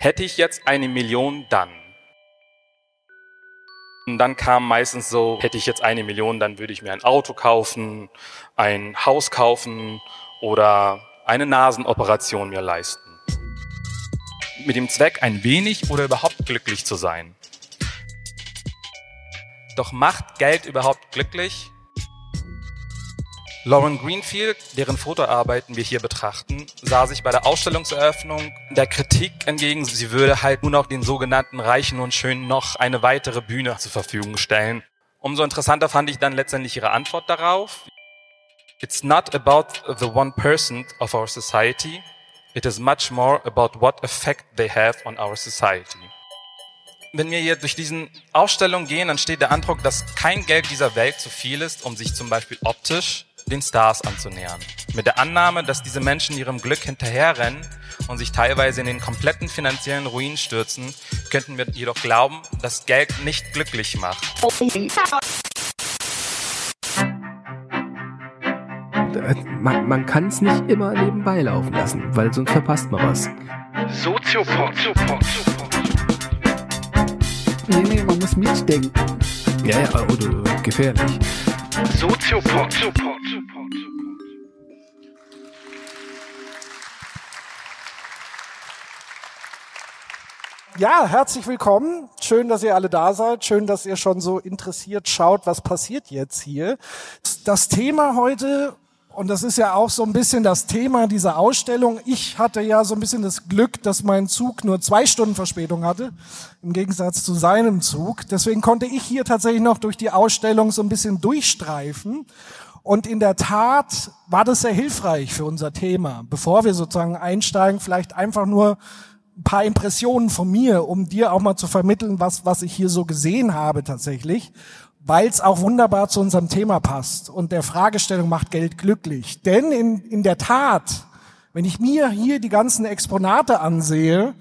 hätte ich jetzt eine Million, dann. Und dann kam meistens so, hätte ich jetzt eine Million, dann würde ich mir ein Auto kaufen, ein Haus kaufen oder eine Nasenoperation mir leisten. Mit dem Zweck, ein wenig oder überhaupt glücklich zu sein. Doch macht Geld überhaupt glücklich? Lauren Greenfield, deren Fotoarbeiten wir hier betrachten, sah sich bei der Ausstellungseröffnung der Kritik entgegen, sie würde halt nur noch den sogenannten Reichen und Schönen noch eine weitere Bühne zur Verfügung stellen. Umso interessanter fand ich dann letztendlich ihre Antwort darauf. It's not about the one person of our society. It is much more about what effect they have on our society. Wenn wir hier durch diesen Ausstellung gehen, dann steht der Eindruck, dass kein Geld dieser Welt zu viel ist, um sich zum Beispiel optisch den Stars anzunähern. Mit der Annahme, dass diese Menschen ihrem Glück hinterherrennen und sich teilweise in den kompletten finanziellen Ruin stürzen, könnten wir jedoch glauben, dass Geld nicht glücklich macht. Man, man kann es nicht immer nebenbei laufen lassen, weil sonst verpasst man was. Soziopod. Nee, nee, man muss mitdenken. Ja, ja, oder gefährlich. Soziopod. Ja, herzlich willkommen. Schön, dass ihr alle da seid. Schön, dass ihr schon so interessiert schaut, was passiert jetzt hier. Das Thema heute, und das ist ja auch so ein bisschen das Thema dieser Ausstellung. Ich hatte ja so ein bisschen das Glück, dass mein Zug nur zwei Stunden Verspätung hatte, im Gegensatz zu seinem Zug. Deswegen konnte ich hier tatsächlich noch durch die Ausstellung so ein bisschen durchstreifen. Und in der Tat war das sehr hilfreich für unser Thema. Bevor wir sozusagen einsteigen, vielleicht einfach nur paar Impressionen von mir, um dir auch mal zu vermitteln, was, was ich hier so gesehen habe tatsächlich, weil es auch wunderbar zu unserem Thema passt und der Fragestellung macht Geld glücklich. Denn in, in der Tat, wenn ich mir hier die ganzen Exponate ansehe,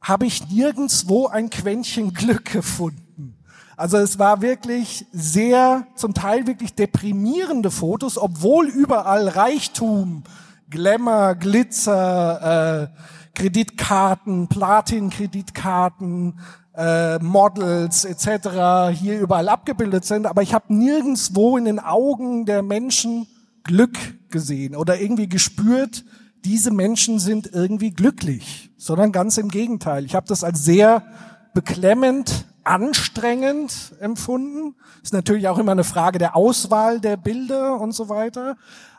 habe ich nirgendswo ein Quäntchen Glück gefunden. Also es war wirklich sehr, zum Teil wirklich deprimierende Fotos, obwohl überall Reichtum, Glamour, Glitzer, äh, Kreditkarten, Platin-Kreditkarten, äh, Models etc. hier überall abgebildet sind, aber ich habe nirgendswo in den Augen der Menschen Glück gesehen oder irgendwie gespürt, diese Menschen sind irgendwie glücklich, sondern ganz im Gegenteil. Ich habe das als sehr beklemmend, anstrengend empfunden. Ist natürlich auch immer eine Frage der Auswahl der Bilder und so weiter.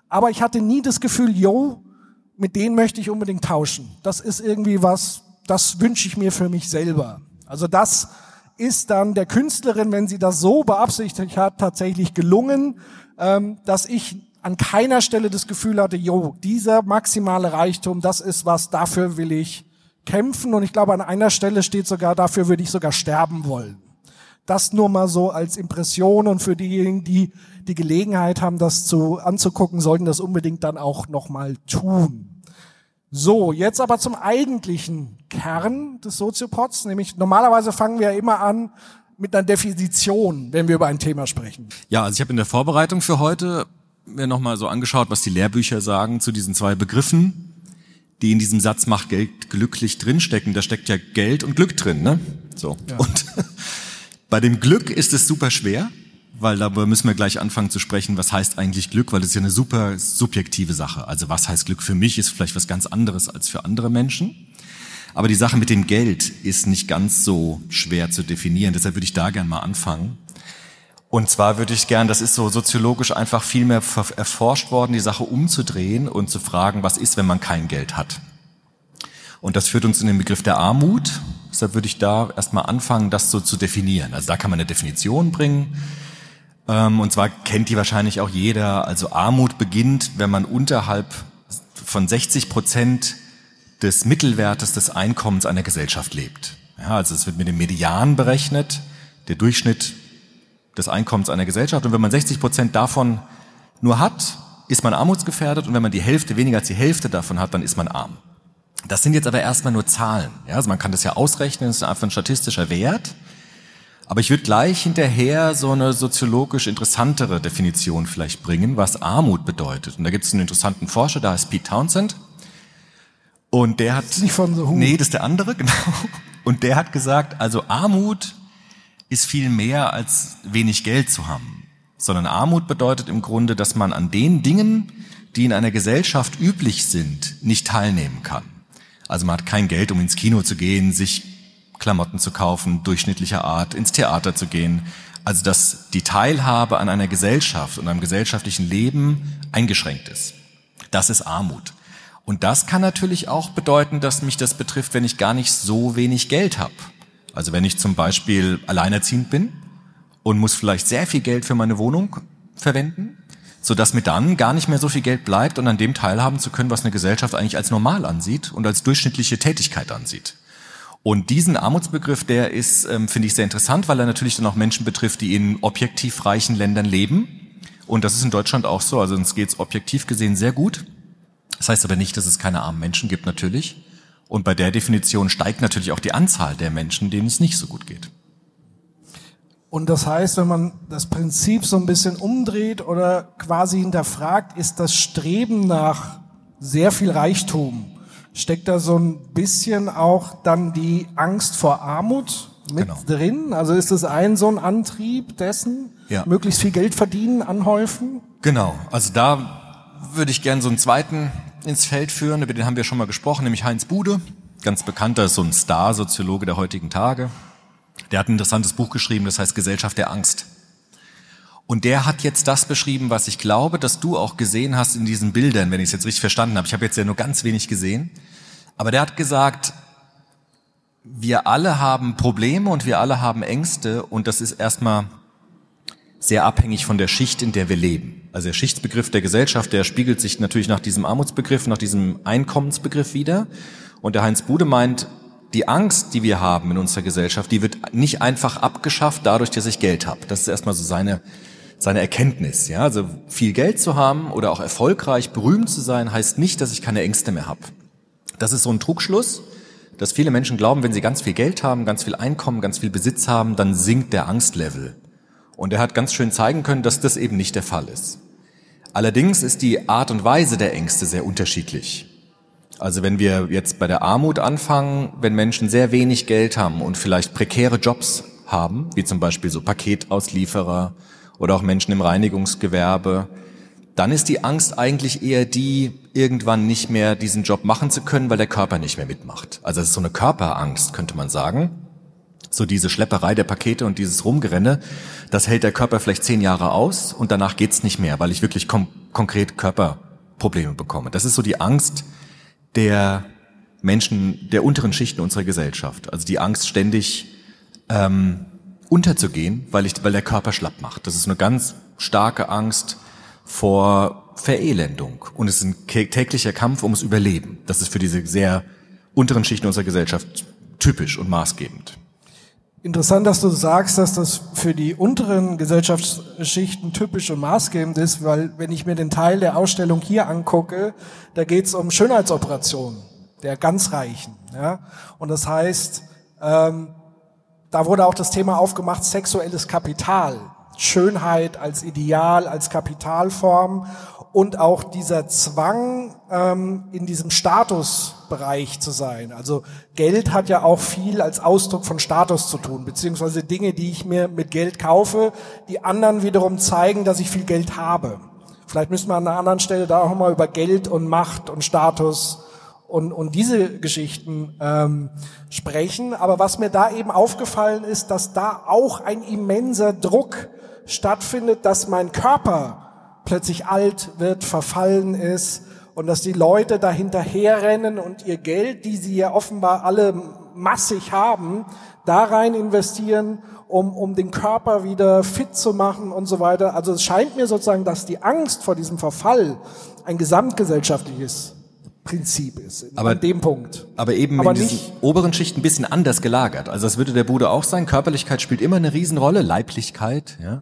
Aber ich hatte nie das Gefühl, yo, mit denen möchte ich unbedingt tauschen. Das ist irgendwie was, das wünsche ich mir für mich selber. Also das ist dann der Künstlerin, wenn sie das so beabsichtigt hat, tatsächlich gelungen, ähm, dass ich an keiner Stelle das Gefühl hatte, jo, dieser maximale Reichtum, das ist was, dafür will ich kämpfen. Und ich glaube, an einer Stelle steht sogar, dafür würde ich sogar sterben wollen. Das nur mal so als Impression und für diejenigen, die die Gelegenheit haben, das zu anzugucken, sollten das unbedingt dann auch noch mal tun. So, jetzt aber zum eigentlichen Kern des Soziopods, nämlich normalerweise fangen wir ja immer an mit einer Definition, wenn wir über ein Thema sprechen. Ja, also ich habe in der Vorbereitung für heute mir nochmal so angeschaut, was die Lehrbücher sagen zu diesen zwei Begriffen, die in diesem Satz macht Geld glücklich drinstecken. Da steckt ja Geld und Glück drin, ne? So. Ja. Und bei dem Glück ist es super schwer, weil darüber müssen wir gleich anfangen zu sprechen, was heißt eigentlich Glück, weil es ist ja eine super subjektive Sache. Also was heißt Glück für mich, ist vielleicht was ganz anderes als für andere Menschen. Aber die Sache mit dem Geld ist nicht ganz so schwer zu definieren. Deshalb würde ich da gern mal anfangen. Und zwar würde ich gern, das ist so soziologisch einfach viel mehr erforscht worden, die Sache umzudrehen und zu fragen, was ist, wenn man kein Geld hat? Und das führt uns in den Begriff der Armut. Deshalb würde ich da erstmal anfangen, das so zu definieren. Also da kann man eine Definition bringen. Ähm, und zwar kennt die wahrscheinlich auch jeder. Also Armut beginnt, wenn man unterhalb von 60 Prozent des Mittelwertes des Einkommens einer Gesellschaft lebt. Ja, also es wird mit dem Median berechnet, der Durchschnitt des Einkommens einer Gesellschaft. Und wenn man 60 Prozent davon nur hat, ist man armutsgefährdet. Und wenn man die Hälfte, weniger als die Hälfte davon hat, dann ist man arm. Das sind jetzt aber erstmal nur Zahlen. Ja, also man kann das ja ausrechnen, das ist einfach ein statistischer Wert. Aber ich würde gleich hinterher so eine soziologisch interessantere Definition vielleicht bringen, was Armut bedeutet. Und da gibt es einen interessanten Forscher, der heißt Pete Townsend. Und der hat ist nicht von The Who. Nee, das ist der andere, genau. Und der hat gesagt, also Armut ist viel mehr als wenig Geld zu haben, sondern Armut bedeutet im Grunde, dass man an den Dingen, die in einer Gesellschaft üblich sind, nicht teilnehmen kann. Also man hat kein Geld, um ins Kino zu gehen, sich Klamotten zu kaufen, durchschnittlicher Art, ins Theater zu gehen. Also dass die Teilhabe an einer Gesellschaft und einem gesellschaftlichen Leben eingeschränkt ist. Das ist Armut. Und das kann natürlich auch bedeuten, dass mich das betrifft, wenn ich gar nicht so wenig Geld habe. Also wenn ich zum Beispiel alleinerziehend bin und muss vielleicht sehr viel Geld für meine Wohnung verwenden, so dass mir dann gar nicht mehr so viel Geld bleibt und an dem teilhaben zu können, was eine Gesellschaft eigentlich als normal ansieht und als durchschnittliche Tätigkeit ansieht. Und diesen Armutsbegriff, der ist, ähm, finde ich, sehr interessant, weil er natürlich dann auch Menschen betrifft, die in objektiv reichen Ländern leben. Und das ist in Deutschland auch so. Also uns geht's objektiv gesehen sehr gut. Das heißt aber nicht, dass es keine armen Menschen gibt, natürlich. Und bei der Definition steigt natürlich auch die Anzahl der Menschen, denen es nicht so gut geht. Und das heißt, wenn man das Prinzip so ein bisschen umdreht oder quasi hinterfragt, ist das Streben nach sehr viel Reichtum, steckt da so ein bisschen auch dann die Angst vor Armut mit Genau. drin? Also ist das ein so ein Antrieb dessen, Ja. möglichst viel Geld verdienen, anhäufen? Genau, also da würde ich gern so einen zweiten ins Feld führen, über den haben wir schon mal gesprochen, nämlich Heinz Bude, ganz bekannter, ist so ein Star-Soziologe der heutigen Tage. Der hat ein interessantes Buch geschrieben, das heißt Gesellschaft der Angst. Und der hat jetzt das beschrieben, was ich glaube, dass du auch gesehen hast in diesen Bildern, wenn ich es jetzt richtig verstanden habe. Ich habe jetzt ja nur ganz wenig gesehen. Aber der hat gesagt, wir alle haben Probleme und wir alle haben Ängste und das ist erstmal sehr abhängig von der Schicht, in der wir leben. Also der Schichtsbegriff der Gesellschaft, der spiegelt sich natürlich nach diesem Armutsbegriff, nach diesem Einkommensbegriff wieder. Und der Heinz Bude meint, die Angst, die wir haben in unserer Gesellschaft, die wird nicht einfach abgeschafft dadurch, dass ich Geld habe. Das ist erstmal so seine, seine Erkenntnis. Ja? Also viel Geld zu haben oder auch erfolgreich, berühmt zu sein, heißt nicht, dass ich keine Ängste mehr habe. Das ist so ein Trugschluss, dass viele Menschen glauben, wenn sie ganz viel Geld haben, ganz viel Einkommen, ganz viel Besitz haben, dann sinkt der Angstlevel. Und er hat ganz schön zeigen können, dass das eben nicht der Fall ist. Allerdings ist die Art und Weise der Ängste sehr unterschiedlich. Also wenn wir jetzt bei der Armut anfangen, wenn Menschen sehr wenig Geld haben und vielleicht prekäre Jobs haben, wie zum Beispiel so Paketauslieferer oder auch Menschen im Reinigungsgewerbe, dann ist die Angst eigentlich eher die, irgendwann nicht mehr diesen Job machen zu können, weil der Körper nicht mehr mitmacht. Also es ist so eine Körperangst, könnte man sagen. So diese Schlepperei der Pakete und dieses Rumgerenne, das hält der Körper vielleicht zehn Jahre aus und danach geht's nicht mehr, weil ich wirklich konkret Körperprobleme bekomme. Das ist so die Angst der Menschen der unteren Schichten unserer Gesellschaft. Also die Angst ständig ähm, unterzugehen, weil, ich, weil der Körper schlapp macht. Das ist eine ganz starke Angst vor Verelendung. Und es ist ein täglicher Kampf ums Überleben. Das ist für diese sehr unteren Schichten unserer Gesellschaft typisch und maßgebend. Interessant, dass du sagst, dass das für die unteren Gesellschaftsschichten typisch und maßgebend ist, weil wenn ich mir den Teil der Ausstellung hier angucke, da geht es um Schönheitsoperationen der ganz Reichen. Ja? Und das heißt, ähm, da wurde auch das Thema aufgemacht, sexuelles Kapital. Schönheit als Ideal, als Kapitalform und auch dieser Zwang, ähm, in diesem Statusbereich zu sein. Also Geld hat ja auch viel als Ausdruck von Status zu tun, beziehungsweise Dinge, die ich mir mit Geld kaufe, die anderen wiederum zeigen, dass ich viel Geld habe. Vielleicht müssen wir an einer anderen Stelle da auch mal über Geld und Macht und Status und, und diese Geschichten ähm, sprechen. Aber was mir da eben aufgefallen ist, dass da auch ein immenser Druck stattfindet, dass mein Körper plötzlich alt wird, verfallen ist und dass die Leute da hinterherrennen und ihr Geld, die sie ja offenbar alle massig haben, da rein investieren, um, um den Körper wieder fit zu machen und so weiter. Also es scheint mir sozusagen, dass die Angst vor diesem Verfall ein gesamtgesellschaftliches Prinzip ist, Aber- an dem Punkt. Aber eben Aber in diesen nicht- oberen Schichten ein bisschen anders gelagert. Also das würde der Bude auch sein. Körperlichkeit spielt immer eine Riesenrolle, Leiblichkeit, ja.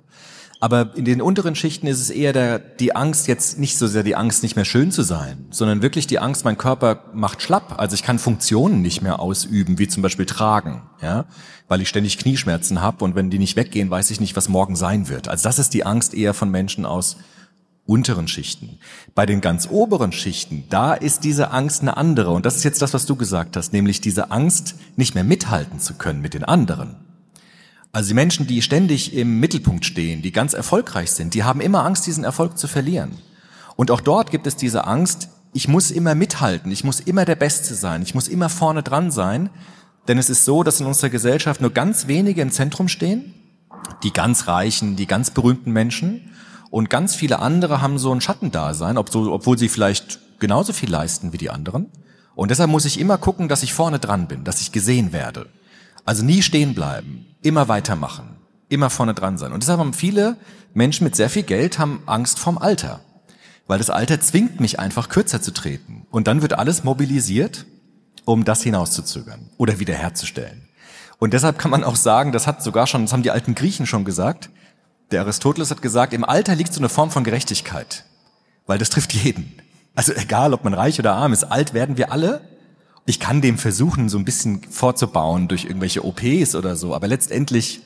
Aber in den unteren Schichten ist es eher der, die Angst, jetzt nicht so sehr die Angst, nicht mehr schön zu sein, sondern wirklich die Angst, mein Körper macht schlapp. Also ich kann Funktionen nicht mehr ausüben, wie zum Beispiel tragen, ja, weil ich ständig Knieschmerzen habe und wenn die nicht weggehen, weiß ich nicht, was morgen sein wird. Also das ist die Angst eher von Menschen aus unteren Schichten. Bei den ganz oberen Schichten, da ist diese Angst eine andere. Und das ist jetzt das, was du gesagt hast, nämlich diese Angst, nicht mehr mithalten zu können mit den anderen. Also die Menschen, die ständig im Mittelpunkt stehen, die ganz erfolgreich sind, die haben immer Angst, diesen Erfolg zu verlieren. Und auch dort gibt es diese Angst, ich muss immer mithalten, ich muss immer der Beste sein, ich muss immer vorne dran sein. Denn es ist so, dass in unserer Gesellschaft nur ganz wenige im Zentrum stehen, die ganz reichen, die ganz berühmten Menschen. Und ganz viele andere haben so ein Schattendasein, obwohl sie vielleicht genauso viel leisten wie die anderen. Und deshalb muss ich immer gucken, dass ich vorne dran bin, dass ich gesehen werde. Also nie stehen bleiben, immer weitermachen, immer vorne dran sein. Und deshalb haben viele Menschen mit sehr viel Geld haben Angst vorm Alter. Weil das Alter zwingt mich einfach kürzer zu treten. Und dann wird alles mobilisiert, um das hinauszuzögern oder wiederherzustellen. Und deshalb kann man auch sagen, das hat sogar schon, das haben die alten Griechen schon gesagt, der Aristoteles hat gesagt, im Alter liegt so eine Form von Gerechtigkeit, weil das trifft jeden. Also egal, ob man reich oder arm ist, alt werden wir alle. Ich kann dem versuchen, so ein bisschen vorzubauen durch irgendwelche OPs oder so, aber letztendlich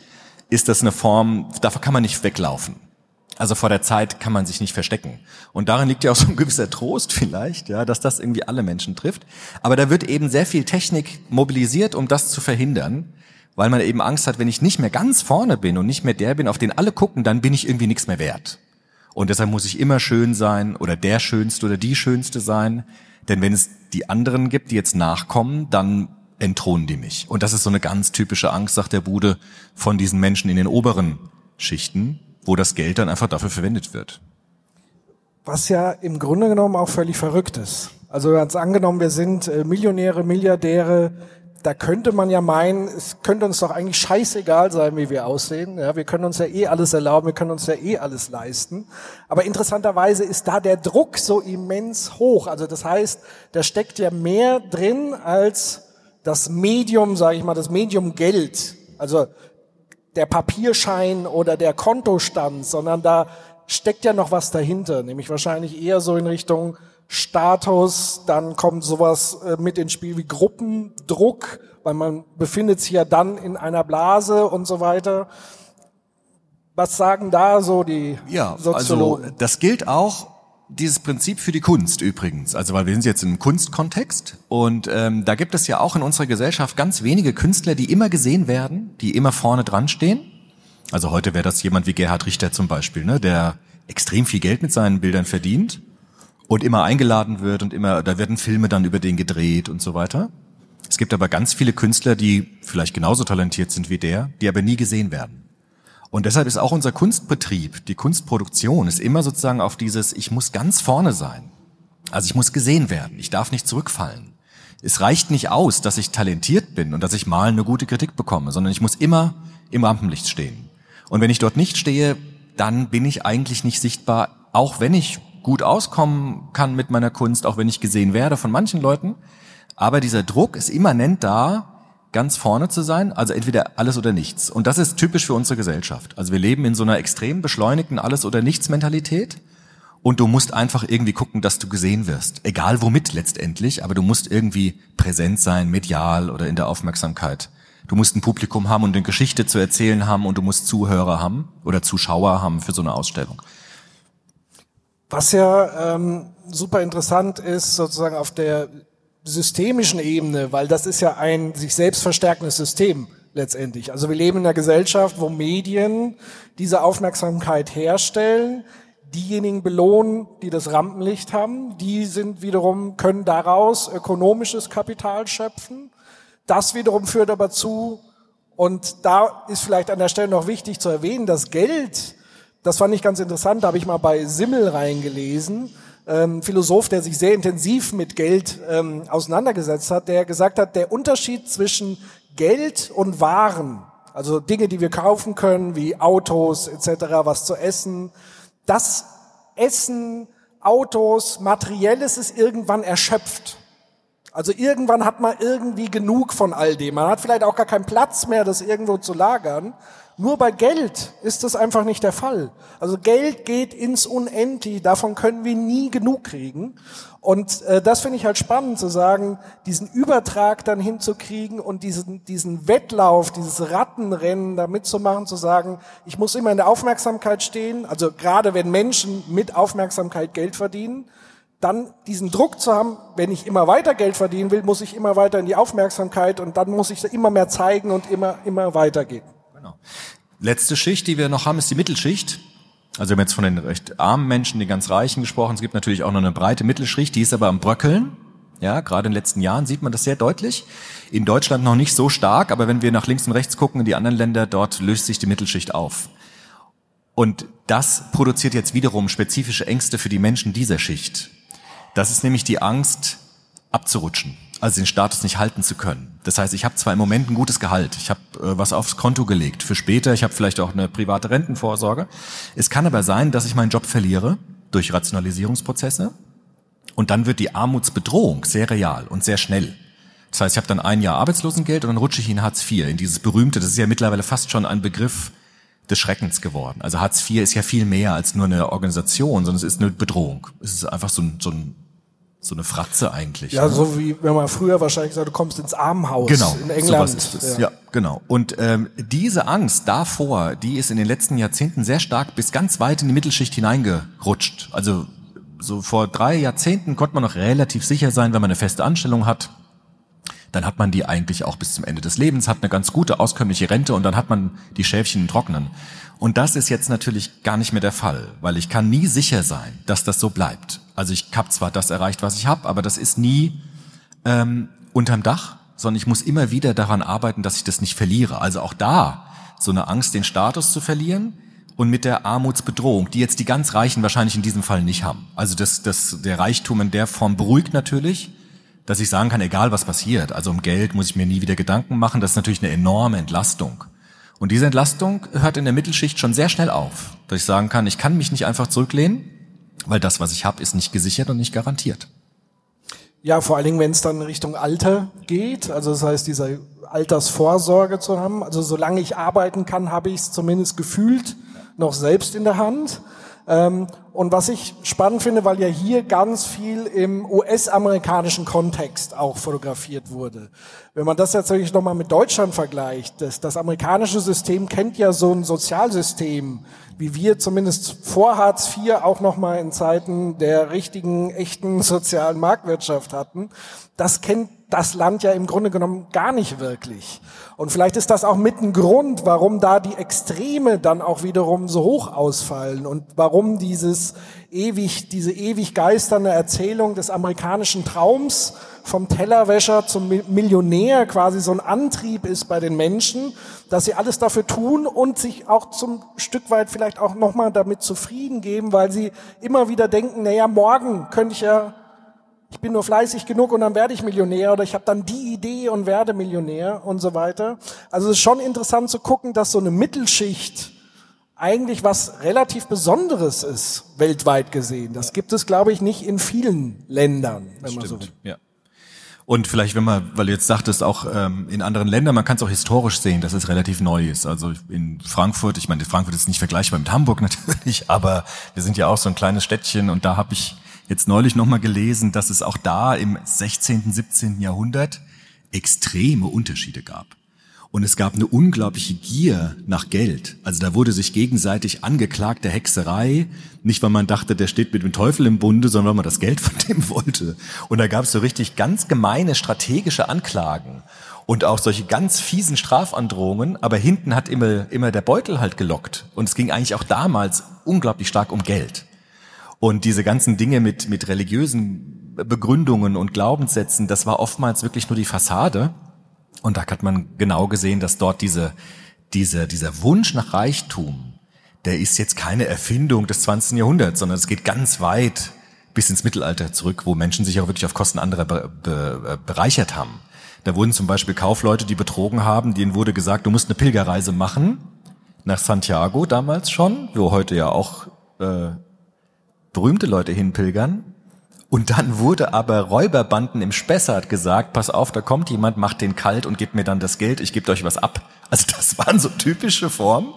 ist das eine Form, davor kann man nicht weglaufen. Also vor der Zeit kann man sich nicht verstecken. Und darin liegt ja auch so ein gewisser Trost vielleicht, ja, dass das irgendwie alle Menschen trifft. Aber da wird eben sehr viel Technik mobilisiert, um das zu verhindern weil man eben Angst hat, wenn ich nicht mehr ganz vorne bin und nicht mehr der bin, auf den alle gucken, dann bin ich irgendwie nichts mehr wert. Und deshalb muss ich immer schön sein oder der Schönste oder die Schönste sein. Denn wenn es die anderen gibt, die jetzt nachkommen, dann entthronen die mich. Und das ist so eine ganz typische Angst, sagt der Bude, von diesen Menschen in den oberen Schichten, wo das Geld dann einfach dafür verwendet wird. Was ja im Grunde genommen auch völlig verrückt ist. Also ganz angenommen, wir sind äh, Millionäre, Milliardäre, da könnte man ja meinen, es könnte uns doch eigentlich scheißegal sein, wie wir aussehen. Ja, wir können uns ja eh alles erlauben, wir können uns ja eh alles leisten. Aber interessanterweise ist da der Druck so immens hoch. Also das heißt, da steckt ja mehr drin als das Medium, sage ich mal, das Medium Geld. Also der Papierschein oder der Kontostand, sondern da steckt ja noch was dahinter, nämlich wahrscheinlich eher so in Richtung Status, dann kommt sowas äh, mit ins Spiel wie Gruppendruck, weil man befindet sich ja dann in einer Blase und so weiter. Was sagen da so die ja, also Soziologen? Also das gilt auch dieses Prinzip für die Kunst übrigens. Also weil wir sind jetzt im Kunstkontext und ähm, da gibt es ja auch in unserer Gesellschaft ganz wenige Künstler, die immer gesehen werden, die immer vorne dran stehen. Also heute wäre das jemand wie Gerhard Richter zum Beispiel, ne, der extrem viel Geld mit seinen Bildern verdient und immer eingeladen wird und immer, da werden Filme dann über den gedreht und so weiter. Es gibt aber ganz viele Künstler, die vielleicht genauso talentiert sind wie der, die aber nie gesehen werden. Und deshalb ist auch unser Kunstbetrieb, die Kunstproduktion, ist immer sozusagen auf dieses, ich muss ganz vorne sein. Also ich muss gesehen werden, ich darf nicht zurückfallen. Es reicht nicht aus, dass ich talentiert bin und dass ich mal eine gute Kritik bekomme, sondern ich muss immer im Rampenlicht stehen. Und wenn ich dort nicht stehe, dann bin ich eigentlich nicht sichtbar, auch wenn ich gut auskommen kann mit meiner Kunst, auch wenn ich gesehen werde von manchen Leuten. Aber dieser Druck ist immanent da, ganz vorne zu sein, also entweder alles oder nichts. Und das ist typisch für unsere Gesellschaft. Also wir leben in so einer extrem beschleunigten Alles- oder Nichts-Mentalität. Und du musst einfach irgendwie gucken, dass du gesehen wirst. Egal womit letztendlich, aber du musst irgendwie präsent sein, medial oder in der Aufmerksamkeit. Du musst ein Publikum haben und eine Geschichte zu erzählen haben und du musst Zuhörer haben oder Zuschauer haben für so eine Ausstellung. Was ja ähm, super interessant ist, sozusagen auf der systemischen Ebene, weil das ist ja ein sich selbst verstärkendes System letztendlich. Also wir leben in einer Gesellschaft, wo Medien diese Aufmerksamkeit herstellen, diejenigen belohnen, die das Rampenlicht haben, die sind wiederum, können daraus ökonomisches Kapital schöpfen. Das wiederum führt aber zu, und da ist vielleicht an der Stelle noch wichtig zu erwähnen, dass Geld das fand ich ganz interessant, da habe ich mal bei Simmel reingelesen, ähm, Philosoph, der sich sehr intensiv mit Geld ähm, auseinandergesetzt hat, der gesagt hat, der Unterschied zwischen Geld und Waren, also Dinge, die wir kaufen können, wie Autos etc., was zu essen, das Essen, Autos, Materielles ist irgendwann erschöpft. Also irgendwann hat man irgendwie genug von all dem. Man hat vielleicht auch gar keinen Platz mehr, das irgendwo zu lagern. Nur bei Geld ist das einfach nicht der Fall. Also Geld geht ins Unendliche, davon können wir nie genug kriegen. Und äh, das finde ich halt spannend zu sagen, diesen Übertrag dann hinzukriegen und diesen, diesen Wettlauf, dieses Rattenrennen da mitzumachen, zu sagen, ich muss immer in der Aufmerksamkeit stehen, also gerade wenn Menschen mit Aufmerksamkeit Geld verdienen, dann diesen Druck zu haben, wenn ich immer weiter Geld verdienen will, muss ich immer weiter in die Aufmerksamkeit und dann muss ich immer mehr zeigen und immer, immer weitergehen. Genau. Letzte Schicht, die wir noch haben, ist die Mittelschicht. Also wir haben jetzt von den recht armen Menschen, den ganz Reichen gesprochen. Es gibt natürlich auch noch eine breite Mittelschicht, die ist aber am Bröckeln. Ja, gerade in den letzten Jahren sieht man das sehr deutlich. In Deutschland noch nicht so stark, aber wenn wir nach links und rechts gucken in die anderen Länder, dort löst sich die Mittelschicht auf. Und das produziert jetzt wiederum spezifische Ängste für die Menschen dieser Schicht. Das ist nämlich die Angst, abzurutschen, also den Status nicht halten zu können. Das heißt, ich habe zwar im Moment ein gutes Gehalt, ich habe äh, was aufs Konto gelegt für später, ich habe vielleicht auch eine private Rentenvorsorge. Es kann aber sein, dass ich meinen Job verliere durch Rationalisierungsprozesse und dann wird die Armutsbedrohung sehr real und sehr schnell. Das heißt, ich habe dann ein Jahr Arbeitslosengeld und dann rutsche ich in Hartz IV, in dieses berühmte, das ist ja mittlerweile fast schon ein Begriff des Schreckens geworden. Also Hartz IV ist ja viel mehr als nur eine Organisation, sondern es ist eine Bedrohung. Es ist einfach so ein, so ein so eine Fratze eigentlich. Ja, ne? so wie wenn man früher wahrscheinlich gesagt, du kommst ins Armenhaus genau, in England. Sowas ist es. Ja. ja, genau. Und ähm, diese Angst davor, die ist in den letzten Jahrzehnten sehr stark bis ganz weit in die Mittelschicht hineingerutscht. Also so vor drei Jahrzehnten konnte man noch relativ sicher sein, wenn man eine feste Anstellung hat, dann hat man die eigentlich auch bis zum Ende des Lebens, hat eine ganz gute, auskömmliche Rente und dann hat man die Schäfchen Trocknen. Und das ist jetzt natürlich gar nicht mehr der Fall, weil ich kann nie sicher sein, dass das so bleibt. Also ich habe zwar das erreicht, was ich habe, aber das ist nie ähm, unterm Dach, sondern ich muss immer wieder daran arbeiten, dass ich das nicht verliere. Also auch da so eine Angst, den Status zu verlieren und mit der Armutsbedrohung, die jetzt die ganz Reichen wahrscheinlich in diesem Fall nicht haben. Also das, das, der Reichtum in der Form beruhigt natürlich, dass ich sagen kann, egal was passiert, also um Geld muss ich mir nie wieder Gedanken machen, das ist natürlich eine enorme Entlastung. Und diese Entlastung hört in der Mittelschicht schon sehr schnell auf, dass ich sagen kann, ich kann mich nicht einfach zurücklehnen, weil das, was ich habe, ist nicht gesichert und nicht garantiert. Ja, vor allen Dingen, wenn es dann Richtung Alter geht, also das heißt, diese Altersvorsorge zu haben. Also solange ich arbeiten kann, habe ich es zumindest gefühlt noch selbst in der Hand. Ähm, und was ich spannend finde, weil ja hier ganz viel im US-amerikanischen Kontext auch fotografiert wurde. Wenn man das jetzt natürlich nochmal mit Deutschland vergleicht, das, das amerikanische System kennt ja so ein Sozialsystem, wie wir zumindest vor Hartz IV auch nochmal in Zeiten der richtigen, echten sozialen Marktwirtschaft hatten. Das kennt das Land ja im Grunde genommen gar nicht wirklich. Und vielleicht ist das auch mit ein Grund, warum da die Extreme dann auch wiederum so hoch ausfallen und warum dieses ewig, diese ewig geisternde Erzählung des amerikanischen Traums vom Tellerwäscher zum Millionär quasi so ein Antrieb ist bei den Menschen, dass sie alles dafür tun und sich auch zum Stück weit vielleicht auch nochmal damit zufrieden geben, weil sie immer wieder denken, naja, morgen könnte ich ja ich bin nur fleißig genug und dann werde ich Millionär oder ich habe dann die Idee und werde Millionär und so weiter. Also es ist schon interessant zu gucken, dass so eine Mittelschicht eigentlich was relativ Besonderes ist, weltweit gesehen. Das gibt es, glaube ich, nicht in vielen Ländern, wenn man so will. Ja. Und vielleicht, wenn man, weil du jetzt sagtest, auch ähm, in anderen Ländern, man kann es auch historisch sehen, dass es relativ neu ist. Also in Frankfurt, ich meine, Frankfurt ist nicht vergleichbar mit Hamburg natürlich, aber wir sind ja auch so ein kleines Städtchen und da habe ich jetzt neulich nochmal gelesen, dass es auch da im 16., 17. Jahrhundert extreme Unterschiede gab. Und es gab eine unglaubliche Gier nach Geld. Also da wurde sich gegenseitig angeklagt der Hexerei. Nicht, weil man dachte, der steht mit dem Teufel im Bunde, sondern weil man das Geld von dem wollte. Und da gab es so richtig ganz gemeine strategische Anklagen und auch solche ganz fiesen Strafandrohungen. Aber hinten hat immer, immer der Beutel halt gelockt. Und es ging eigentlich auch damals unglaublich stark um Geld. Und diese ganzen Dinge mit, mit religiösen Begründungen und Glaubenssätzen, das war oftmals wirklich nur die Fassade. Und da hat man genau gesehen, dass dort diese, diese, dieser Wunsch nach Reichtum, der ist jetzt keine Erfindung des 20. Jahrhunderts, sondern es geht ganz weit bis ins Mittelalter zurück, wo Menschen sich auch wirklich auf Kosten anderer be, be, bereichert haben. Da wurden zum Beispiel Kaufleute, die betrogen haben, denen wurde gesagt, du musst eine Pilgerreise machen nach Santiago damals schon, wo heute ja auch äh, berühmte Leute hinpilgern. Und dann wurde aber Räuberbanden im Spessart gesagt, pass auf, da kommt jemand, macht den kalt und gibt mir dann das Geld, ich gebe euch was ab. Also das waren so typische Formen,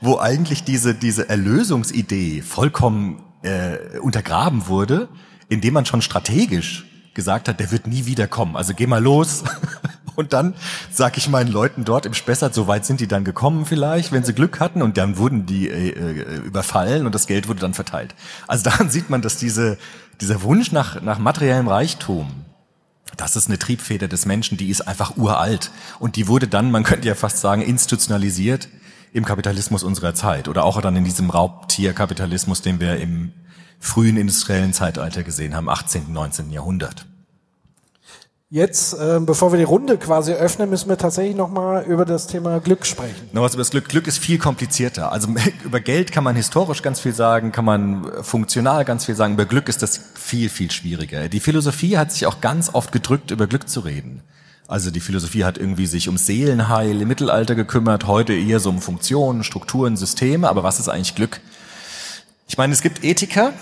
wo eigentlich diese, diese Erlösungsidee vollkommen äh, untergraben wurde, indem man schon strategisch gesagt hat, der wird nie wiederkommen. Also geh mal los. Und dann sag ich meinen Leuten dort im Spessart, so weit sind die dann gekommen vielleicht, wenn sie Glück hatten. Und dann wurden die äh, äh überfallen und das Geld wurde dann verteilt. Also daran sieht man, dass diese, dieser Wunsch nach, nach materiellem Reichtum, das ist eine Triebfeder des Menschen, die ist einfach uralt. Und die wurde dann, man könnte ja fast sagen, institutionalisiert im Kapitalismus unserer Zeit oder auch dann in diesem Raubtierkapitalismus, den wir im frühen industriellen Zeitalter gesehen haben, 18., 19. Jahrhundert. Jetzt, äh, bevor wir die Runde quasi öffnen, müssen wir tatsächlich nochmal über das Thema Glück sprechen. Noch was über das Glück. Glück ist viel komplizierter. Also über Geld kann man historisch ganz viel sagen, kann man funktional ganz viel sagen. Über Glück ist das viel, viel schwieriger. Die Philosophie hat sich auch ganz oft gedrückt, über Glück zu reden. Also die Philosophie hat irgendwie sich um Seelenheil im Mittelalter gekümmert, heute eher so um Funktionen, Strukturen, Systeme. Aber was ist eigentlich Glück? Ich meine, es gibt Ethiker,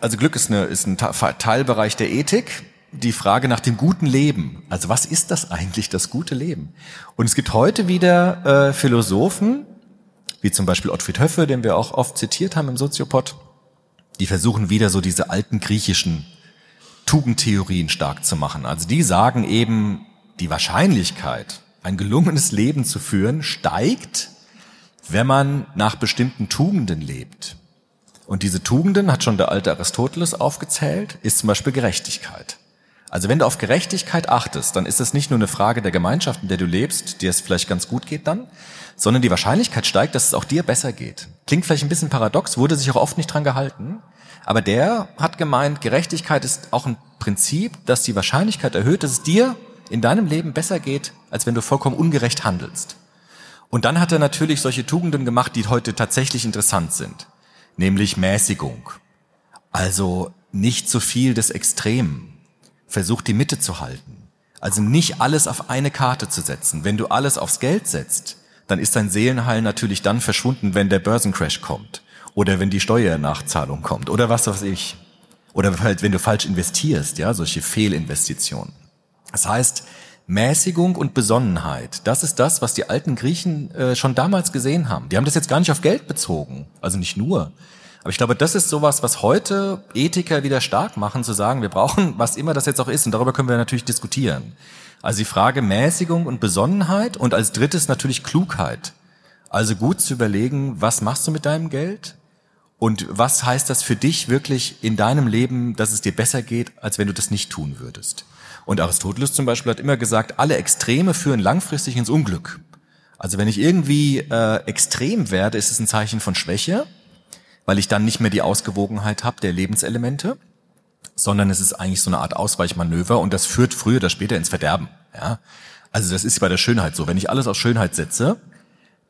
also Glück ist, eine, ist ein Teilbereich der Ethik, die Frage nach dem guten Leben. Also was ist das eigentlich, das gute Leben? Und es gibt heute wieder äh, Philosophen, wie zum Beispiel Ottfried Höffe, den wir auch oft zitiert haben im Soziopod, die versuchen wieder so diese alten griechischen Tugendtheorien stark zu machen. Also die sagen eben, die Wahrscheinlichkeit, ein gelungenes Leben zu führen, steigt, wenn man nach bestimmten Tugenden lebt. Und diese Tugenden, hat schon der alte Aristoteles aufgezählt, ist zum Beispiel Gerechtigkeit. Also wenn du auf Gerechtigkeit achtest, dann ist es nicht nur eine Frage der Gemeinschaft, in der du lebst, dir es vielleicht ganz gut geht dann, sondern die Wahrscheinlichkeit steigt, dass es auch dir besser geht. Klingt vielleicht ein bisschen paradox, wurde sich auch oft nicht dran gehalten, aber der hat gemeint, Gerechtigkeit ist auch ein Prinzip, das die Wahrscheinlichkeit erhöht, dass es dir in deinem Leben besser geht, als wenn du vollkommen ungerecht handelst. Und dann hat er natürlich solche Tugenden gemacht, die heute tatsächlich interessant sind nämlich Mäßigung. Also nicht zu viel des Extremen. Versuch die Mitte zu halten. Also nicht alles auf eine Karte zu setzen. Wenn du alles aufs Geld setzt, dann ist dein Seelenheil natürlich dann verschwunden, wenn der Börsencrash kommt. Oder wenn die Steuernachzahlung kommt. Oder was weiß ich. Oder halt, wenn du falsch investierst, ja, solche Fehlinvestitionen. Das heißt, Mäßigung und Besonnenheit, das ist das, was die alten Griechen äh, schon damals gesehen haben. Die haben das jetzt gar nicht auf Geld bezogen, also nicht nur. Aber ich glaube, das ist sowas, was heute Ethiker wieder stark machen, zu sagen, wir brauchen, was immer das jetzt auch ist, und darüber können wir natürlich diskutieren. Also die Frage Mäßigung und Besonnenheit und als drittes natürlich Klugheit. Also gut zu überlegen, was machst du mit deinem Geld? Und was heißt das für dich wirklich in deinem Leben, dass es dir besser geht, als wenn du das nicht tun würdest? Und Aristoteles zum Beispiel hat immer gesagt, alle Extreme führen langfristig ins Unglück. Also wenn ich irgendwie äh, extrem werde, ist es ein Zeichen von Schwäche, weil ich dann nicht mehr die Ausgewogenheit habe der Lebenselemente, sondern es ist eigentlich so eine Art Ausweichmanöver und das führt früher oder später ins Verderben. Ja? Also das ist bei der Schönheit so. Wenn ich alles auf Schönheit setze,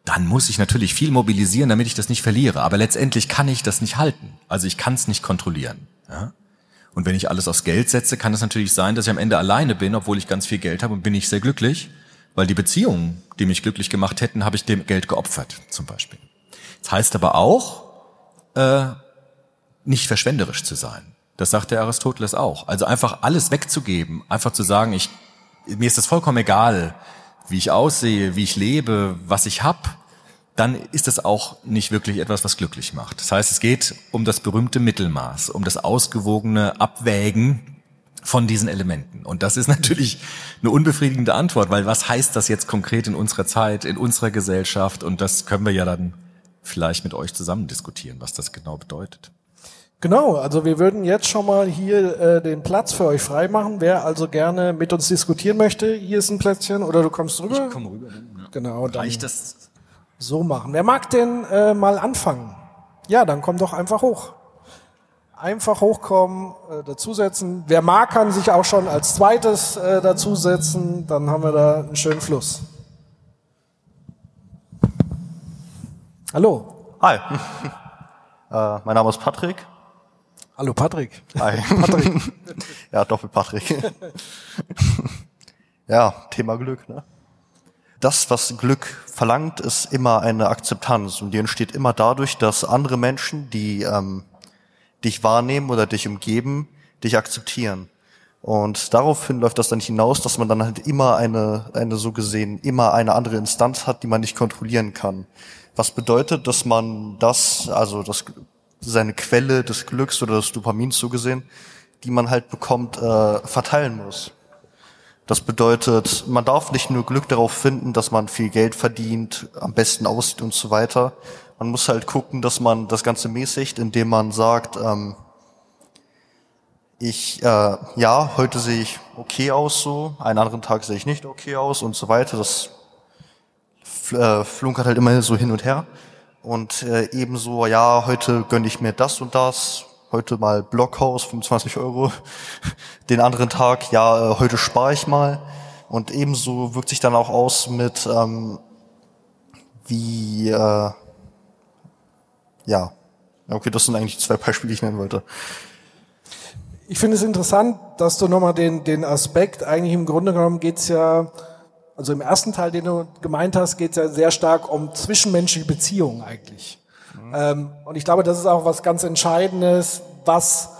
dann muss ich natürlich viel mobilisieren, damit ich das nicht verliere. Aber letztendlich kann ich das nicht halten. Also ich kann es nicht kontrollieren. Ja? Und wenn ich alles aufs Geld setze, kann es natürlich sein, dass ich am Ende alleine bin, obwohl ich ganz viel Geld habe und bin ich sehr glücklich, weil die Beziehungen, die mich glücklich gemacht hätten, habe ich dem Geld geopfert, zum Beispiel. Das heißt aber auch, äh, nicht verschwenderisch zu sein. Das sagt der Aristoteles auch. Also einfach alles wegzugeben, einfach zu sagen, ich, mir ist das vollkommen egal, wie ich aussehe, wie ich lebe, was ich hab, dann ist das auch nicht wirklich etwas, was glücklich macht. Das heißt, es geht um das berühmte Mittelmaß, um das ausgewogene Abwägen von diesen Elementen. Und das ist natürlich eine unbefriedigende Antwort, weil was heißt das jetzt konkret in unserer Zeit, in unserer Gesellschaft? Und das können wir ja dann vielleicht mit euch zusammen diskutieren, was das genau bedeutet. Genau, also wir würden jetzt schon mal hier äh, den Platz für euch freimachen. Wer also gerne mit uns diskutieren möchte, hier ist ein Plätzchen oder du kommst rüber. Ich komme rüber. Ja. Genau, dann Reicht das so machen. Wer mag denn äh, mal anfangen? Ja, dann komm doch einfach hoch. Einfach hochkommen, äh, dazusetzen. Wer mag, kann sich auch schon als zweites äh, dazusetzen. Dann haben wir da einen schönen Fluss. Hallo. Hi. äh, mein Name ist Patrick. Hallo Patrick. Hi. Patrick. ja, Doppel Patrick. ja, Thema Glück, ne? das, was Glück verlangt, ist immer eine Akzeptanz und die entsteht immer dadurch, dass andere Menschen, die ähm, dich wahrnehmen oder dich umgeben, dich akzeptieren. Und daraufhin läuft das dann hinaus, dass man dann halt immer eine, eine so gesehen, immer eine andere Instanz hat, die man nicht kontrollieren kann. Was bedeutet, dass man das, also das, seine Quelle des Glücks oder des Dopamins so gesehen, die man halt bekommt, äh, verteilen muss. Das bedeutet, man darf nicht nur Glück darauf finden, dass man viel Geld verdient, am besten aussieht und so weiter. Man muss halt gucken, dass man das Ganze mäßigt, indem man sagt, ähm, ich, äh, ja, heute sehe ich okay aus so, einen anderen Tag sehe ich nicht okay aus und so weiter. Das äh, flunkert halt immer so hin und her. Und äh, ebenso, ja, heute gönne ich mir das und das, heute mal Blockhaus, 25 Euro. Den anderen Tag, ja, äh, heute spare ich mal. Und ebenso wirkt sich dann auch aus mit, ähm, wie, äh, ja, okay, das sind eigentlich zwei Beispiele, die ich nennen wollte. Ich finde es interessant, dass du nochmal den, den Aspekt, eigentlich im Grunde genommen geht's ja, also im ersten Teil, den du gemeint hast, geht's ja sehr stark um zwischenmenschliche Beziehungen eigentlich. Mhm. Ähm, und ich glaube, das ist auch was ganz Entscheidendes, was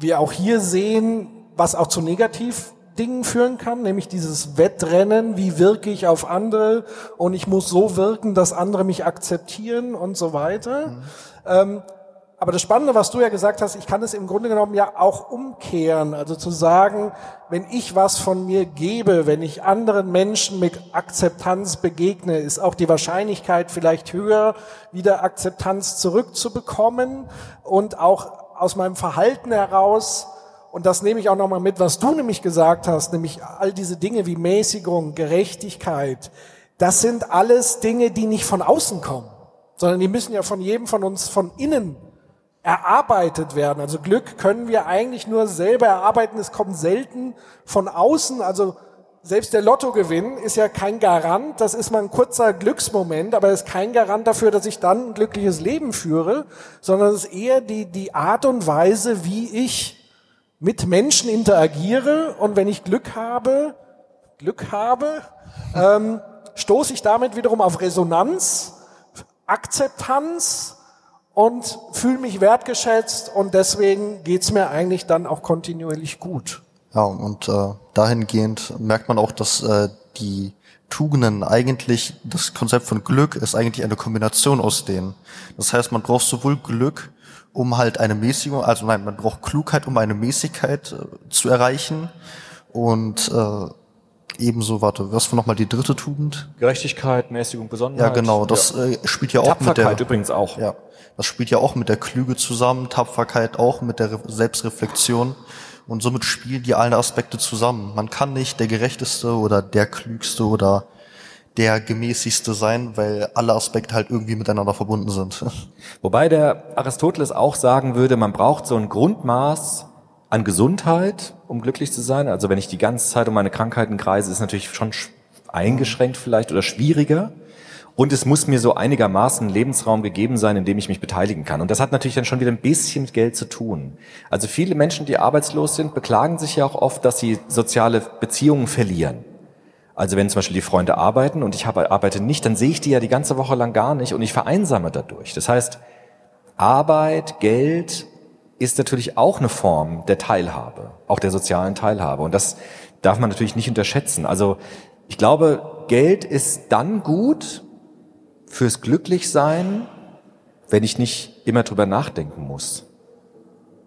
wir auch hier sehen, was auch zu Negativdingen führen kann, nämlich dieses Wettrennen, wie wirke ich auf andere und ich muss so wirken, dass andere mich akzeptieren und so weiter. Mhm. Ähm, aber das Spannende, was du ja gesagt hast, ich kann es im Grunde genommen ja auch umkehren. Also zu sagen, wenn ich was von mir gebe, wenn ich anderen Menschen mit Akzeptanz begegne, ist auch die Wahrscheinlichkeit vielleicht höher, wieder Akzeptanz zurückzubekommen und auch aus meinem Verhalten heraus und das nehme ich auch nochmal mit, was du nämlich gesagt hast, nämlich all diese Dinge wie Mäßigung, Gerechtigkeit, das sind alles Dinge, die nicht von außen kommen, sondern die müssen ja von jedem von uns von innen erarbeitet werden. Also Glück können wir eigentlich nur selber erarbeiten. Es kommt selten von außen. Also selbst der Lottogewinn ist ja kein Garant. Das ist mal ein kurzer Glücksmoment, aber es ist kein Garant dafür, dass ich dann ein glückliches Leben führe, sondern es ist eher die, die Art und Weise, wie ich mit Menschen interagiere. Und wenn ich Glück habe, Glück habe, ähm, stoße ich damit wiederum auf Resonanz, Akzeptanz, und fühle mich wertgeschätzt und deswegen geht's mir eigentlich dann auch kontinuierlich gut. Ja, und äh, dahingehend merkt man auch, dass äh, die Tugenden eigentlich, das Konzept von Glück ist eigentlich eine Kombination aus denen. Das heißt, man braucht sowohl Glück, um halt eine Mäßigung, also nein, man braucht Klugheit, um eine Mäßigkeit äh, zu erreichen und äh, ebenso, warte, was war nochmal die dritte Tugend? Gerechtigkeit, Mäßigung, Besonderheit. Ja, genau, das ja. Äh, spielt ja auch Tapferkeit mit der... übrigens auch. Ja, das spielt ja auch mit der Klüge zusammen, Tapferkeit auch mit der Selbstreflexion. Und somit spielen die alle Aspekte zusammen. Man kann nicht der Gerechteste oder der Klügste oder der gemäßigste sein, weil alle Aspekte halt irgendwie miteinander verbunden sind. Wobei der Aristoteles auch sagen würde, man braucht so ein Grundmaß an Gesundheit, um glücklich zu sein. Also wenn ich die ganze Zeit um meine Krankheiten kreise, ist natürlich schon eingeschränkt vielleicht oder schwieriger. Und es muss mir so einigermaßen Lebensraum gegeben sein, in dem ich mich beteiligen kann. Und das hat natürlich dann schon wieder ein bisschen mit Geld zu tun. Also viele Menschen, die arbeitslos sind, beklagen sich ja auch oft, dass sie soziale Beziehungen verlieren. Also wenn zum Beispiel die Freunde arbeiten und ich arbeite nicht, dann sehe ich die ja die ganze Woche lang gar nicht und ich vereinsame dadurch. Das heißt, Arbeit, Geld ist natürlich auch eine Form der Teilhabe, auch der sozialen Teilhabe. Und das darf man natürlich nicht unterschätzen. Also ich glaube, Geld ist dann gut, fürs Glücklichsein, wenn ich nicht immer drüber nachdenken muss.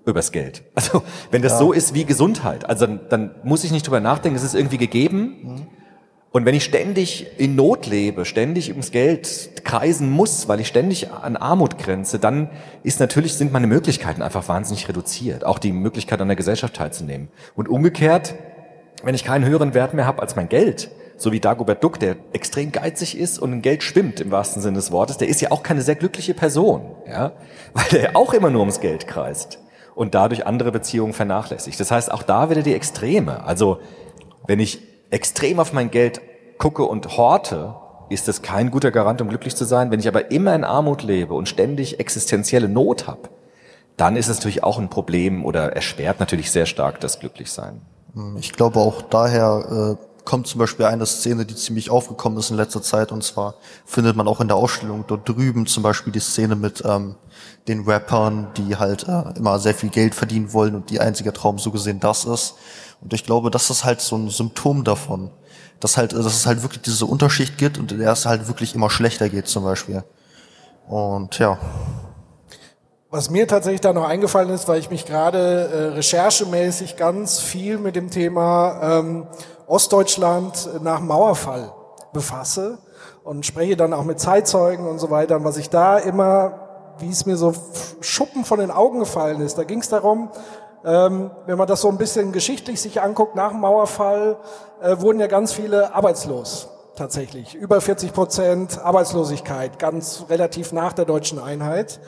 Übers Geld. Also, wenn das ja. so ist wie Gesundheit, also dann, dann muss ich nicht drüber nachdenken, es ist irgendwie gegeben. Mhm. Und wenn ich ständig in Not lebe, ständig ums Geld kreisen muss, weil ich ständig an Armut grenze, dann ist natürlich, sind meine Möglichkeiten einfach wahnsinnig reduziert. Auch die Möglichkeit an der Gesellschaft teilzunehmen. Und umgekehrt, wenn ich keinen höheren Wert mehr habe als mein Geld, so wie Dagobert Duck, der extrem geizig ist und in Geld schwimmt im wahrsten Sinne des Wortes, der ist ja auch keine sehr glückliche Person, ja, weil der auch immer nur ums Geld kreist und dadurch andere Beziehungen vernachlässigt. Das heißt, auch da wieder die Extreme. Also, wenn ich extrem auf mein Geld gucke und horte, ist das kein guter Garant, um glücklich zu sein. Wenn ich aber immer in Armut lebe und ständig existenzielle Not habe, dann ist es natürlich auch ein Problem oder erschwert natürlich sehr stark das Glücklichsein. Ich glaube auch daher äh, kommt zum Beispiel eine Szene, die ziemlich aufgekommen ist in letzter Zeit. Und zwar findet man auch in der Ausstellung dort drüben zum Beispiel die Szene mit ähm, den Rappern, die halt äh, immer sehr viel Geld verdienen wollen und die einzige Traum so gesehen das ist. Und ich glaube, das ist halt so ein Symptom davon, dass halt, dass es halt wirklich diese Unterschicht gibt und der es halt wirklich immer schlechter geht zum Beispiel. Und ja. Was mir tatsächlich da noch eingefallen ist, weil ich mich gerade äh, recherchemäßig ganz viel mit dem Thema ähm, Ostdeutschland nach Mauerfall befasse und spreche dann auch mit Zeitzeugen und so weiter. Und was ich da immer, wie es mir so Schuppen von den Augen gefallen ist, da ging es darum, ähm, wenn man das so ein bisschen geschichtlich sich anguckt, nach dem Mauerfall äh, wurden ja ganz viele arbeitslos tatsächlich. Über 40 Prozent Arbeitslosigkeit, ganz relativ nach der deutschen Einheit.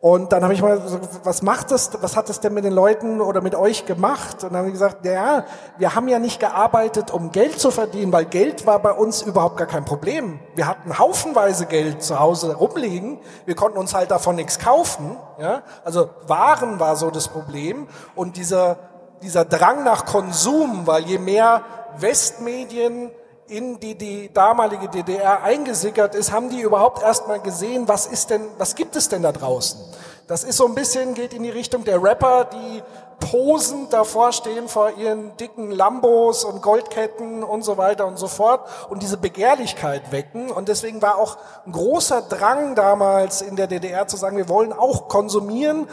Und dann habe ich mal gesagt, was macht das, was hat das denn mit den Leuten oder mit euch gemacht? Und dann haben die gesagt, ja, wir haben ja nicht gearbeitet, um Geld zu verdienen, weil Geld war bei uns überhaupt gar kein Problem. Wir hatten haufenweise Geld zu Hause rumliegen, wir konnten uns halt davon nichts kaufen. Ja? Also Waren war so das Problem und dieser, dieser Drang nach Konsum, weil je mehr Westmedien in die, die damalige DDR eingesickert ist, haben die überhaupt erstmal gesehen, was ist denn, was gibt es denn da draußen? Das ist so ein bisschen, geht in die Richtung der Rapper, die posend davor stehen vor ihren dicken Lambos und Goldketten und so weiter und so fort und diese Begehrlichkeit wecken. Und deswegen war auch ein großer Drang damals in der DDR zu sagen, wir wollen auch konsumieren,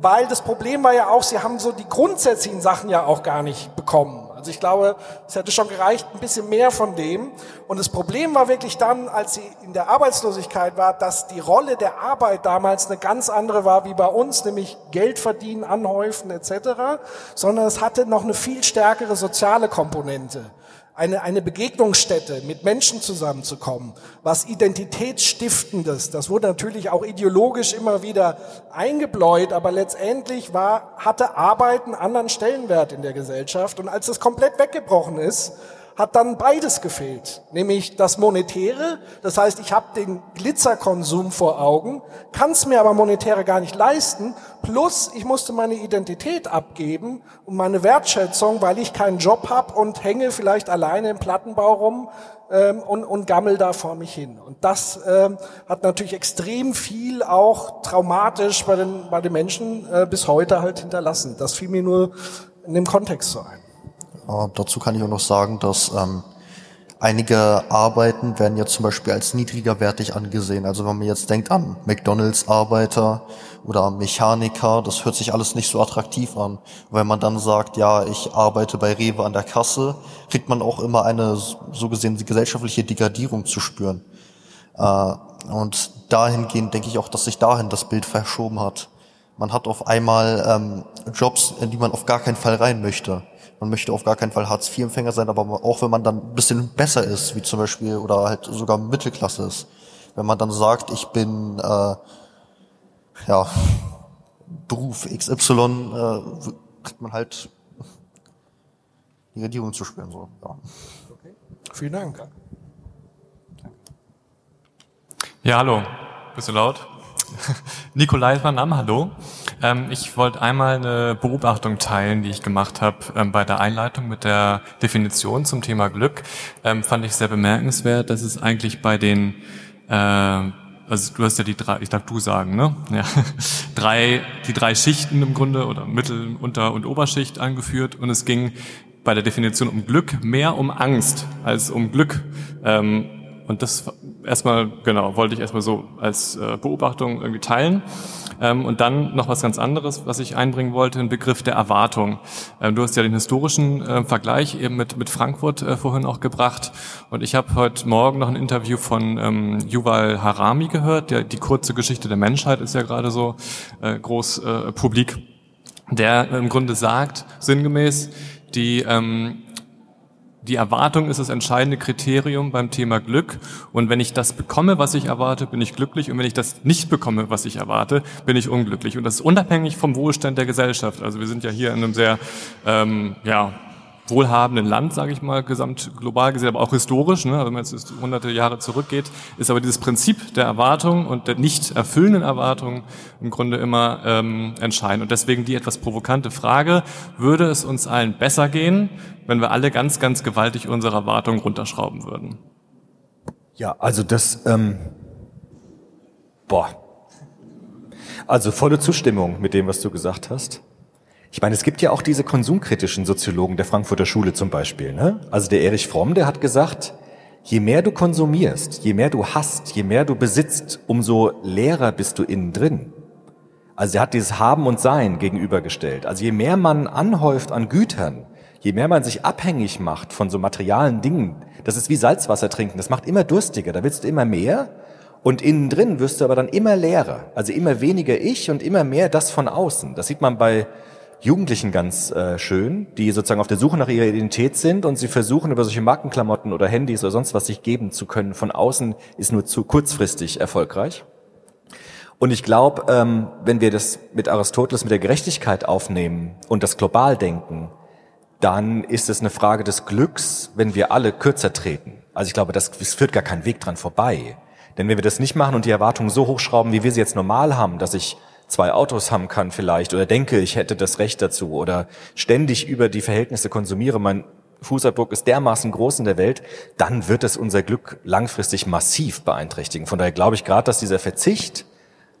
weil das Problem war ja auch, sie haben so die grundsätzlichen Sachen ja auch gar nicht bekommen. Also ich glaube, es hätte schon gereicht, ein bisschen mehr von dem. Und das Problem war wirklich dann, als sie in der Arbeitslosigkeit war, dass die Rolle der Arbeit damals eine ganz andere war wie bei uns, nämlich Geld verdienen, anhäufen etc., sondern es hatte noch eine viel stärkere soziale Komponente eine, eine Begegnungsstätte, mit Menschen zusammenzukommen, was Identitätsstiftendes. Das wurde natürlich auch ideologisch immer wieder eingebläut, aber letztendlich war, hatte Arbeit einen anderen Stellenwert in der Gesellschaft. Und als das komplett weggebrochen ist, hat dann beides gefehlt, nämlich das Monetäre, das heißt, ich habe den Glitzerkonsum vor Augen, kann es mir aber monetäre gar nicht leisten, plus ich musste meine Identität abgeben und meine Wertschätzung, weil ich keinen Job habe und hänge vielleicht alleine im Plattenbau rum ähm, und, und gammel da vor mich hin. Und das ähm, hat natürlich extrem viel auch traumatisch bei den, bei den Menschen äh, bis heute halt hinterlassen. Das fiel mir nur in dem Kontext so ein. Äh, dazu kann ich auch noch sagen, dass ähm, einige Arbeiten werden ja zum Beispiel als niedrigerwertig angesehen. Also wenn man jetzt denkt an McDonalds-Arbeiter oder Mechaniker, das hört sich alles nicht so attraktiv an. wenn man dann sagt, ja, ich arbeite bei Rewe an der Kasse, kriegt man auch immer eine so gesehen gesellschaftliche Degradierung zu spüren. Äh, und dahingehend denke ich auch, dass sich dahin das Bild verschoben hat. Man hat auf einmal ähm, Jobs, in die man auf gar keinen Fall rein möchte man möchte auf gar keinen Fall Hartz-IV-Empfänger sein, aber auch wenn man dann ein bisschen besser ist, wie zum Beispiel, oder halt sogar Mittelklasse ist. Wenn man dann sagt, ich bin, äh, ja, Beruf XY, äh, kriegt man halt die Regierung zu spüren, so, ja. Okay. Vielen Dank. Ja, hallo. Bist du laut? Nikolai mein Name, hallo. Ähm, ich wollte einmal eine Beobachtung teilen, die ich gemacht habe ähm, bei der Einleitung mit der Definition zum Thema Glück. Ähm, fand ich sehr bemerkenswert, dass es eigentlich bei den, äh, also du hast ja die drei, ich darf du sagen, ne? Ja, drei, die drei Schichten im Grunde oder Mittel-, Unter- und Oberschicht angeführt und es ging bei der Definition um Glück mehr um Angst als um Glück. Ähm, und das erstmal, genau, wollte ich erstmal so als äh, Beobachtung irgendwie teilen. Ähm, und dann noch was ganz anderes, was ich einbringen wollte, ein Begriff der Erwartung. Ähm, du hast ja den historischen äh, Vergleich eben mit, mit Frankfurt äh, vorhin auch gebracht. Und ich habe heute Morgen noch ein Interview von ähm, Yuval Harami gehört. Der, die kurze Geschichte der Menschheit ist ja gerade so äh, groß publik. Der im Grunde sagt, sinngemäß, die ähm, die Erwartung ist das entscheidende Kriterium beim Thema Glück. Und wenn ich das bekomme, was ich erwarte, bin ich glücklich. Und wenn ich das nicht bekomme, was ich erwarte, bin ich unglücklich. Und das ist unabhängig vom Wohlstand der Gesellschaft. Also wir sind ja hier in einem sehr, ähm, ja, wohlhabenden Land, sage ich mal, gesamt global gesehen, aber auch historisch, ne, wenn man jetzt hunderte Jahre zurückgeht, ist aber dieses Prinzip der Erwartung und der nicht erfüllenden Erwartung im Grunde immer ähm, entscheidend. Und deswegen die etwas provokante Frage, würde es uns allen besser gehen, wenn wir alle ganz, ganz gewaltig unsere Erwartungen runterschrauben würden? Ja, also das, ähm, boah, also volle Zustimmung mit dem, was du gesagt hast. Ich meine, es gibt ja auch diese konsumkritischen Soziologen der Frankfurter Schule zum Beispiel. Ne? Also der Erich Fromm, der hat gesagt, je mehr du konsumierst, je mehr du hast, je mehr du besitzt, umso leerer bist du innen drin. Also er hat dieses Haben und Sein gegenübergestellt. Also je mehr man anhäuft an Gütern, je mehr man sich abhängig macht von so materialen Dingen, das ist wie Salzwasser trinken, das macht immer durstiger, da willst du immer mehr und innen drin wirst du aber dann immer leerer, also immer weniger ich und immer mehr das von außen. Das sieht man bei Jugendlichen ganz äh, schön, die sozusagen auf der Suche nach ihrer Identität sind und sie versuchen über solche Markenklamotten oder Handys oder sonst was sich geben zu können. Von außen ist nur zu kurzfristig erfolgreich. Und ich glaube, ähm, wenn wir das mit Aristoteles mit der Gerechtigkeit aufnehmen und das global denken, dann ist es eine Frage des Glücks, wenn wir alle kürzer treten. Also ich glaube, das, es führt gar kein Weg dran vorbei. Denn wenn wir das nicht machen und die Erwartungen so hochschrauben, wie wir sie jetzt normal haben, dass ich zwei Autos haben kann vielleicht oder denke, ich hätte das Recht dazu oder ständig über die Verhältnisse konsumiere, mein Fußabdruck ist dermaßen groß in der Welt, dann wird es unser Glück langfristig massiv beeinträchtigen. Von daher glaube ich gerade, dass dieser Verzicht,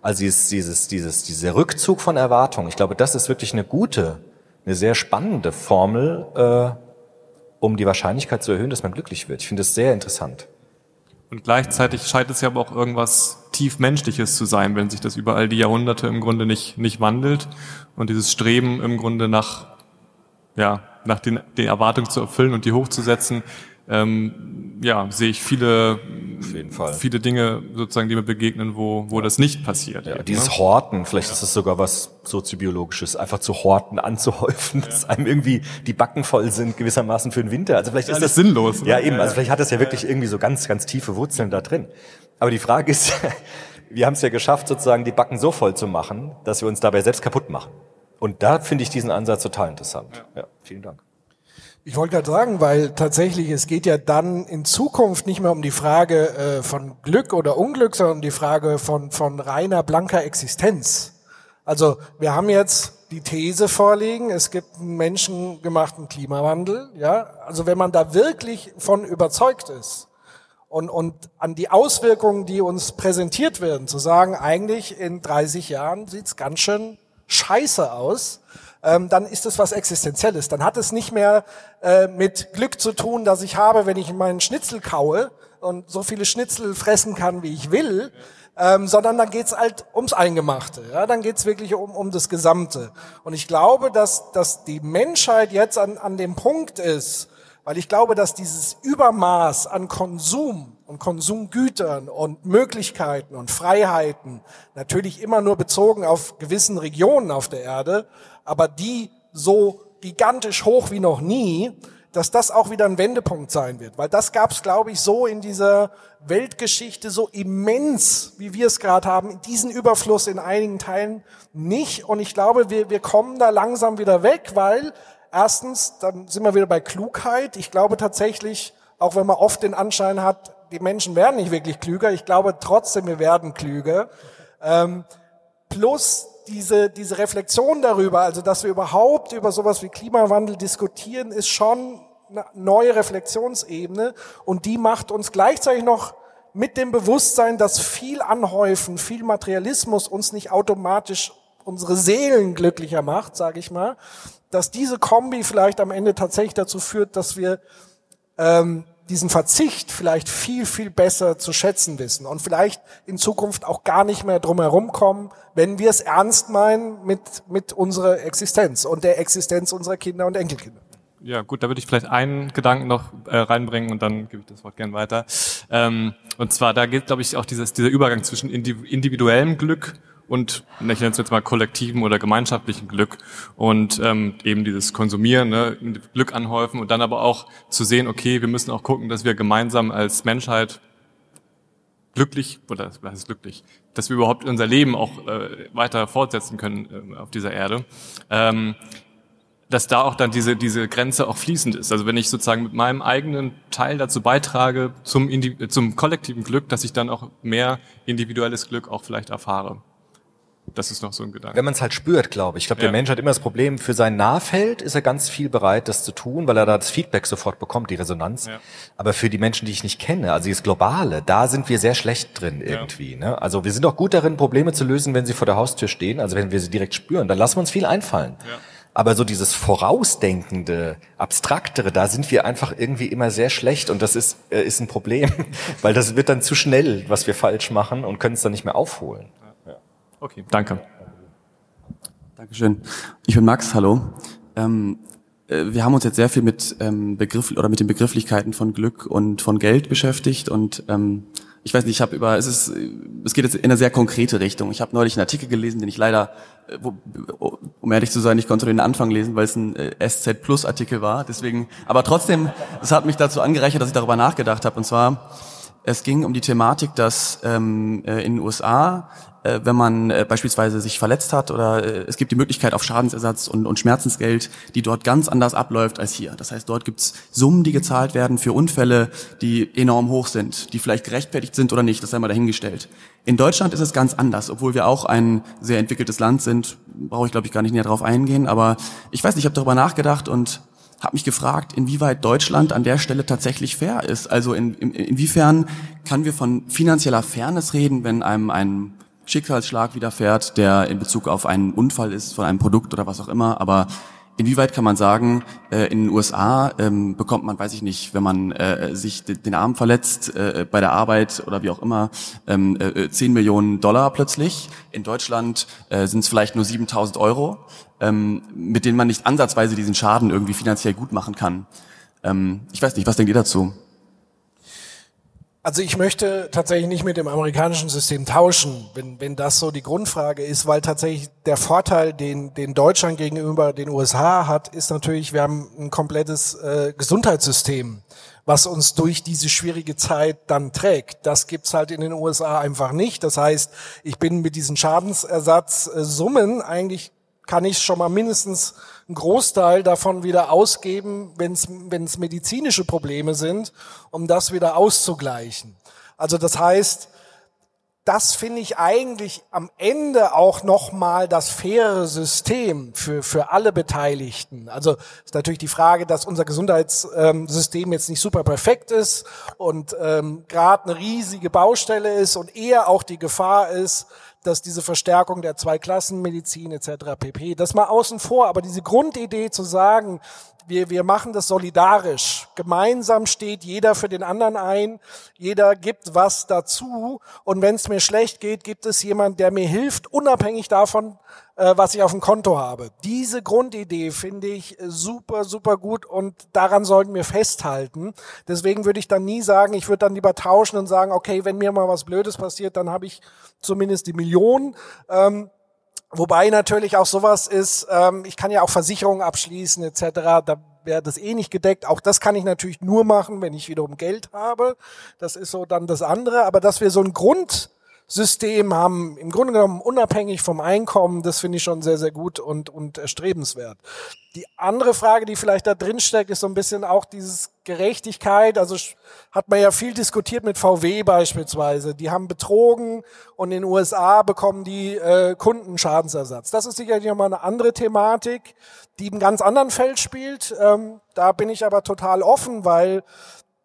also dieses, dieses, dieses, dieser Rückzug von Erwartungen, ich glaube, das ist wirklich eine gute, eine sehr spannende Formel, äh, um die Wahrscheinlichkeit zu erhöhen, dass man glücklich wird. Ich finde es sehr interessant. Und gleichzeitig scheint es ja aber auch irgendwas tief Menschliches zu sein, wenn sich das über all die Jahrhunderte im Grunde nicht, nicht wandelt und dieses Streben im Grunde nach, ja, nach den, den Erwartungen zu erfüllen und die hochzusetzen, ähm, ja, sehe ich viele, viele Dinge sozusagen, die mir begegnen, wo, wo das nicht passiert. Ja, dieses ne? Horten, vielleicht ja. ist das sogar was soziobiologisches, einfach zu horten, anzuhäufen, ja. dass einem irgendwie die Backen voll sind, gewissermaßen für den Winter. Also vielleicht ist das sinnlos. Ja, eben. Also vielleicht hat das ja wirklich irgendwie so ganz, ganz tiefe Wurzeln da drin. Aber die Frage ist, wir haben es ja geschafft, sozusagen die Backen so voll zu machen, dass wir uns dabei selbst kaputt machen. Und da finde ich diesen Ansatz total interessant. Ja, vielen Dank. Ich wollte gerade sagen, weil tatsächlich es geht ja dann in Zukunft nicht mehr um die Frage äh, von Glück oder Unglück, sondern um die Frage von, von reiner blanker Existenz. Also wir haben jetzt die These vorliegen, es gibt einen menschengemachten Klimawandel. Ja, also wenn man da wirklich von überzeugt ist und, und an die Auswirkungen, die uns präsentiert werden, zu sagen, eigentlich in 30 Jahren sieht's ganz schön scheiße aus ähm, dann ist es was Existenzielles. Dann hat es nicht mehr äh, mit Glück zu tun, dass ich habe, wenn ich meinen Schnitzel kaue und so viele Schnitzel fressen kann, wie ich will, ähm, sondern dann geht's halt ums Eingemachte. Ja? Dann geht's wirklich um, um das Gesamte. Und ich glaube, dass, dass die Menschheit jetzt an, an dem Punkt ist, weil ich glaube, dass dieses Übermaß an Konsum und Konsumgütern und Möglichkeiten und Freiheiten natürlich immer nur bezogen auf gewissen Regionen auf der Erde, aber die so gigantisch hoch wie noch nie, dass das auch wieder ein Wendepunkt sein wird. Weil das gab es, glaube ich, so in dieser Weltgeschichte so immens, wie wir es gerade haben, diesen Überfluss in einigen Teilen nicht. Und ich glaube, wir, wir kommen da langsam wieder weg, weil erstens, dann sind wir wieder bei Klugheit. Ich glaube tatsächlich, auch wenn man oft den Anschein hat, die Menschen werden nicht wirklich klüger, ich glaube trotzdem, wir werden klüger. Ähm, plus diese, diese Reflexion darüber, also dass wir überhaupt über sowas wie Klimawandel diskutieren, ist schon eine neue Reflexionsebene und die macht uns gleichzeitig noch mit dem Bewusstsein, dass viel Anhäufen, viel Materialismus uns nicht automatisch unsere Seelen glücklicher macht, sage ich mal, dass diese Kombi vielleicht am Ende tatsächlich dazu führt, dass wir ähm, diesen Verzicht vielleicht viel, viel besser zu schätzen wissen und vielleicht in Zukunft auch gar nicht mehr drumherum kommen, wenn wir es ernst meinen mit, mit unserer Existenz und der Existenz unserer Kinder und Enkelkinder. Ja, gut, da würde ich vielleicht einen Gedanken noch äh, reinbringen und dann gebe ich das Wort gern weiter. Ähm, und zwar, da geht, glaube ich, auch dieses, dieser Übergang zwischen individuellem Glück und ich nenne es jetzt mal kollektiven oder gemeinschaftlichen Glück und ähm, eben dieses Konsumieren, ne, Glück anhäufen und dann aber auch zu sehen, okay, wir müssen auch gucken, dass wir gemeinsam als Menschheit glücklich, oder was ist glücklich, dass wir überhaupt unser Leben auch äh, weiter fortsetzen können äh, auf dieser Erde. Ähm, dass da auch dann diese, diese Grenze auch fließend ist. Also wenn ich sozusagen mit meinem eigenen Teil dazu beitrage zum, Indi zum kollektiven Glück, dass ich dann auch mehr individuelles Glück auch vielleicht erfahre. Das ist noch so ein Gedanke. Wenn man es halt spürt, glaube ich. Ich glaube, der Ja. Mensch hat immer das Problem, für sein Nahfeld ist er ganz viel bereit, das zu tun, weil er da das Feedback sofort bekommt, die Resonanz. Ja. Aber für die Menschen, die ich nicht kenne, also das Globale, da sind wir sehr schlecht drin irgendwie. Ne? Also wir sind auch gut darin, Probleme zu lösen, wenn sie vor der Haustür stehen, also wenn wir sie direkt spüren. Dann lassen wir uns viel einfallen. Aber so dieses vorausdenkende, abstraktere, da sind wir einfach irgendwie immer sehr schlecht und das ist, äh, ist ein Problem, weil das wird dann zu schnell, was wir falsch machen und können es dann nicht mehr aufholen. Okay, danke. Dankeschön. Ich bin Max, hallo. Ähm, äh, wir haben uns jetzt sehr viel mit ähm, Begriff oder mit den Begrifflichkeiten von Glück und von Geld beschäftigt und ähm, ich weiß nicht, ich habe über es ist es geht jetzt in eine sehr konkrete Richtung. Ich habe neulich einen Artikel gelesen, den ich leider äh, wo, um ehrlich zu sein, ich konnte den Anfang lesen, weil es ein äh, SZ Plus Artikel war, deswegen aber trotzdem es hat mich dazu angereichert, dass ich darüber nachgedacht habe und zwar es ging um die Thematik, dass ähm, äh, in den USA, äh, wenn man äh, beispielsweise sich verletzt hat oder äh, es gibt die Möglichkeit auf Schadensersatz und, und Schmerzensgeld, die dort ganz anders abläuft als hier. Das heißt, dort gibt's Summen, die gezahlt werden für Unfälle, die enorm hoch sind, die vielleicht gerechtfertigt sind oder nicht, das sei mal dahingestellt. In Deutschland ist es ganz anders, obwohl wir auch ein sehr entwickeltes Land sind, brauche ich glaube ich gar nicht näher drauf eingehen, aber ich weiß nicht, ich habe darüber nachgedacht und habe mich gefragt, inwieweit Deutschland an der Stelle tatsächlich fair ist. Also in, in, inwiefern kann wir von finanzieller Fairness reden, wenn einem ein Schicksalsschlag widerfährt, der in Bezug auf einen Unfall ist von einem Produkt oder was auch immer. Aber inwieweit kann man sagen, äh, in den USA ähm, bekommt man, weiß ich nicht, wenn man äh, sich de- den Arm verletzt äh, bei der Arbeit oder wie auch immer, ähm, äh, 10 Millionen Dollar plötzlich. In Deutschland äh, sind es vielleicht nur 7000 Euro, ähm, mit denen man nicht ansatzweise diesen Schaden irgendwie finanziell gut machen kann. Ähm, ich weiß nicht, was denkt ihr dazu? Also ich möchte tatsächlich nicht mit dem amerikanischen System tauschen, wenn, wenn das so die Grundfrage ist, weil tatsächlich der Vorteil, den, den Deutschland gegenüber den USA hat, ist natürlich, wir haben ein komplettes äh, Gesundheitssystem, was uns durch diese schwierige Zeit dann trägt. Das gibt's halt in den USA einfach nicht. Das heißt, ich bin mit diesen Schadensersatzsummen eigentlich kann ich schon mal mindestens einen Großteil davon wieder ausgeben, wenn es medizinische Probleme sind, um das wieder auszugleichen. Also das heißt, das finde ich eigentlich am Ende auch nochmal das faire System für, für alle Beteiligten. Also ist natürlich die Frage, dass unser Gesundheitssystem jetzt nicht super perfekt ist und ähm, gerade eine riesige Baustelle ist und eher auch die Gefahr ist, dass diese Verstärkung der Zweiklassenmedizin etc. pp. Das mal außen vor, aber diese Grundidee zu sagen, wir, wir machen das solidarisch. Gemeinsam steht jeder für den anderen ein, jeder gibt was dazu und wenn es mir schlecht geht, gibt es jemand, der mir hilft, unabhängig davon, äh, was ich auf dem Konto habe. Diese Grundidee finde ich super, super gut und daran sollten wir festhalten. Deswegen würde ich dann nie sagen, ich würde dann lieber tauschen und sagen, okay, wenn mir mal was Blödes passiert, dann habe ich zumindest die Million. Ähm, Wobei natürlich auch sowas ist, ähm, ich kann ja auch Versicherungen abschließen etc., da wäre das eh nicht gedeckt. Auch das kann ich natürlich nur machen, wenn ich wiederum Geld habe. Das ist so dann das andere. Aber dass wir so ein Grundsystem haben, im Grunde genommen unabhängig vom Einkommen, das finde ich schon sehr, sehr gut und, und erstrebenswert. Die andere Frage, die vielleicht da drin steckt, ist so ein bisschen auch dieses Gerechtigkeit. Also hat man ja viel diskutiert mit VW beispielsweise. Die haben betrogen und in den USA bekommen die äh, Kundenschadensersatz. Das ist sicherlich nochmal eine andere Thematik, die im ganz anderen Feld spielt. Ähm, da bin ich aber total offen, weil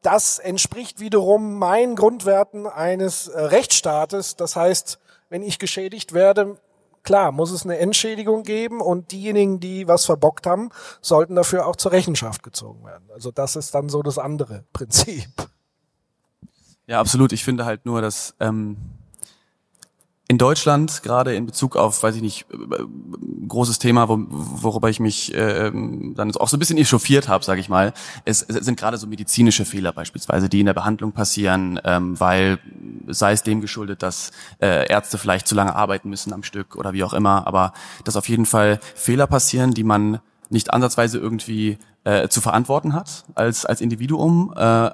das entspricht wiederum meinen Grundwerten eines äh, Rechtsstaates. Das heißt, wenn ich geschädigt werde, klar, muss es eine Entschädigung geben und diejenigen, die was verbockt haben, sollten dafür auch zur Rechenschaft gezogen werden. Also das ist dann so das andere Prinzip. Ja, absolut. Ich finde halt nur, dass ähm, in Deutschland gerade in Bezug auf, weiß ich nicht, äh, großes Thema, wo, worüber ich mich äh, dann auch so ein bisschen echauffiert habe, sage ich mal, es, es sind gerade so medizinische Fehler beispielsweise, die in der Behandlung passieren, ähm, weil sei es dem geschuldet, dass äh, Ärzte vielleicht zu lange arbeiten müssen am Stück oder wie auch immer, aber dass auf jeden Fall Fehler passieren, die man nicht ansatzweise irgendwie äh, zu verantworten hat als als Individuum äh,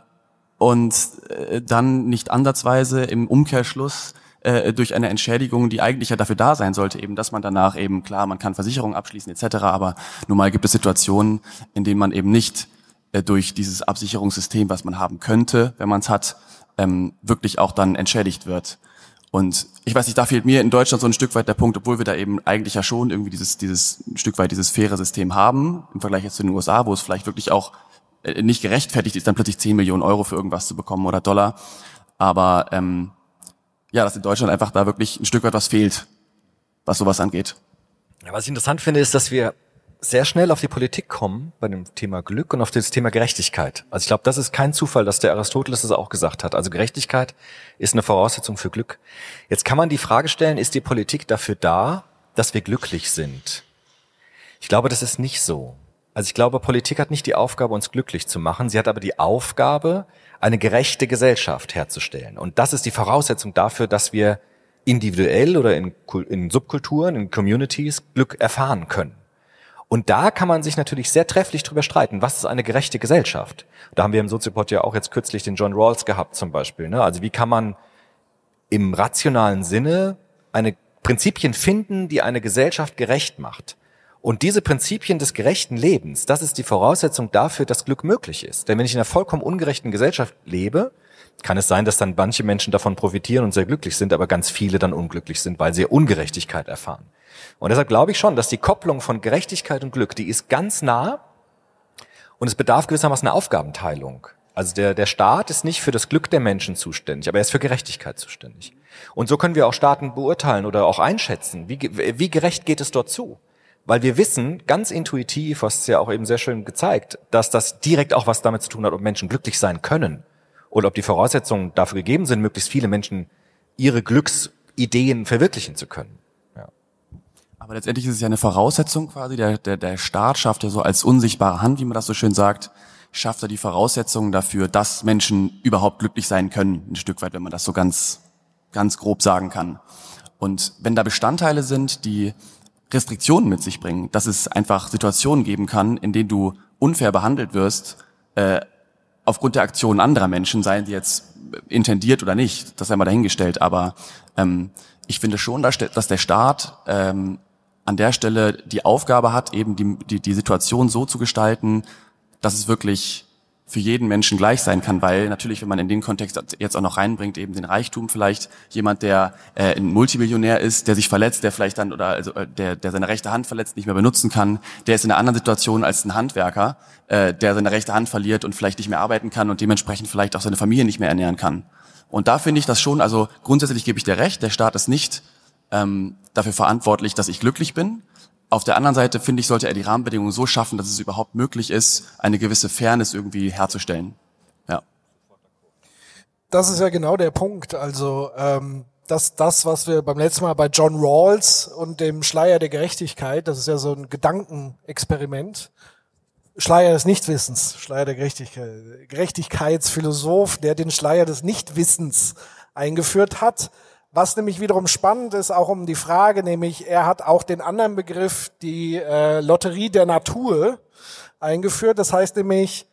und äh, dann nicht ansatzweise im Umkehrschluss äh, durch eine Entschädigung, die eigentlich ja dafür da sein sollte, eben, dass man danach eben, klar, man kann Versicherungen abschließen etc., aber nun mal gibt es Situationen, in denen man eben nicht äh, durch dieses Absicherungssystem, was man haben könnte, wenn man es hat, ähm, wirklich auch dann entschädigt wird. Und ich weiß nicht, da fehlt mir in Deutschland so ein Stück weit der Punkt, obwohl wir da eben eigentlich ja schon irgendwie dieses, dieses ein Stück weit dieses faire System haben, im Vergleich jetzt zu den USA, wo es vielleicht wirklich auch äh, nicht gerechtfertigt ist, dann plötzlich 10 Millionen Euro für irgendwas zu bekommen oder Dollar. Aber ähm, ja, dass in Deutschland einfach da wirklich ein Stück weit was fehlt, was sowas angeht. Ja, was ich interessant finde, ist, dass wir sehr schnell auf die Politik kommen bei dem Thema Glück und auf das Thema Gerechtigkeit. Also ich glaube, das ist kein Zufall, dass der Aristoteles das auch gesagt hat. Also Gerechtigkeit ist eine Voraussetzung für Glück. Jetzt kann man die Frage stellen, ist die Politik dafür da, dass wir glücklich sind? Ich glaube, das ist nicht so. Also ich glaube, Politik hat nicht die Aufgabe, uns glücklich zu machen. Sie hat aber die Aufgabe, eine gerechte Gesellschaft herzustellen. Und das ist die Voraussetzung dafür, dass wir individuell oder in, in Subkulturen, in Communities Glück erfahren können. Und da kann man sich natürlich sehr trefflich drüber streiten, was ist eine gerechte Gesellschaft? Da haben wir im Soziopod ja auch jetzt kürzlich den John Rawls gehabt zum Beispiel. Ne? Also wie kann man im rationalen Sinne eine Prinzipien finden, die eine Gesellschaft gerecht macht? Und diese Prinzipien des gerechten Lebens, das ist die Voraussetzung dafür, dass Glück möglich ist. Denn wenn ich in einer vollkommen ungerechten Gesellschaft lebe, kann es sein, dass dann manche Menschen davon profitieren und sehr glücklich sind, aber ganz viele dann unglücklich sind, weil sie Ungerechtigkeit erfahren. Und deshalb glaube ich schon, dass die Kopplung von Gerechtigkeit und Glück, die ist ganz nah und es bedarf gewissermaßen einer Aufgabenteilung. Also der, der Staat ist nicht für das Glück der Menschen zuständig, aber er ist für Gerechtigkeit zuständig. Und so können wir auch Staaten beurteilen oder auch einschätzen, wie, wie gerecht geht es dort zu. Weil wir wissen, ganz intuitiv, was es ja auch eben sehr schön gezeigt, dass das direkt auch was damit zu tun hat, ob Menschen glücklich sein können oder ob die Voraussetzungen dafür gegeben sind, möglichst viele Menschen ihre Glücksideen verwirklichen zu können. Aber letztendlich ist es ja eine Voraussetzung quasi, der, der, der Staat schafft ja so als unsichtbare Hand, wie man das so schön sagt, schafft er die Voraussetzungen dafür, dass Menschen überhaupt glücklich sein können, ein Stück weit, wenn man das so ganz, ganz grob sagen kann. Und wenn da Bestandteile sind, die Restriktionen mit sich bringen, dass es einfach Situationen geben kann, in denen du unfair behandelt wirst, äh, aufgrund der Aktionen anderer Menschen, seien die jetzt intendiert oder nicht, das sei mal dahingestellt, aber ähm, ich finde schon, dass, dass der Staat ähm, an der Stelle die Aufgabe hat, eben die, die, die Situation so zu gestalten, dass es wirklich für jeden Menschen gleich sein kann, weil natürlich, wenn man in den Kontext jetzt auch noch reinbringt, eben den Reichtum vielleicht, jemand, der äh, ein Multimillionär ist, der sich verletzt, der vielleicht dann, oder also, äh, der, der seine rechte Hand verletzt, nicht mehr benutzen kann, der ist in einer anderen Situation als ein Handwerker, äh, der seine rechte Hand verliert und vielleicht nicht mehr arbeiten kann und dementsprechend vielleicht auch seine Familie nicht mehr ernähren kann. Und da finde ich das schon, also grundsätzlich gebe ich dir recht, der Staat ist nicht ähm, dafür verantwortlich, dass ich glücklich bin. Auf der anderen Seite finde ich, sollte er die Rahmenbedingungen so schaffen, dass es überhaupt möglich ist, eine gewisse Fairness irgendwie herzustellen. Ja. Das ist ja genau der Punkt. Also ähm, das, das, was wir beim letzten Mal bei John Rawls und dem Schleier der Gerechtigkeit, das ist ja so ein Gedankenexperiment. Schleier des Nichtwissens, Schleier der Gerechtigkeit, Gerechtigkeitsphilosoph, der den Schleier des Nichtwissens eingeführt hat. Was nämlich wiederum spannend ist, auch um die Frage, nämlich er hat auch den anderen Begriff, die äh, Lotterie der Natur, eingeführt. Das heißt nämlich,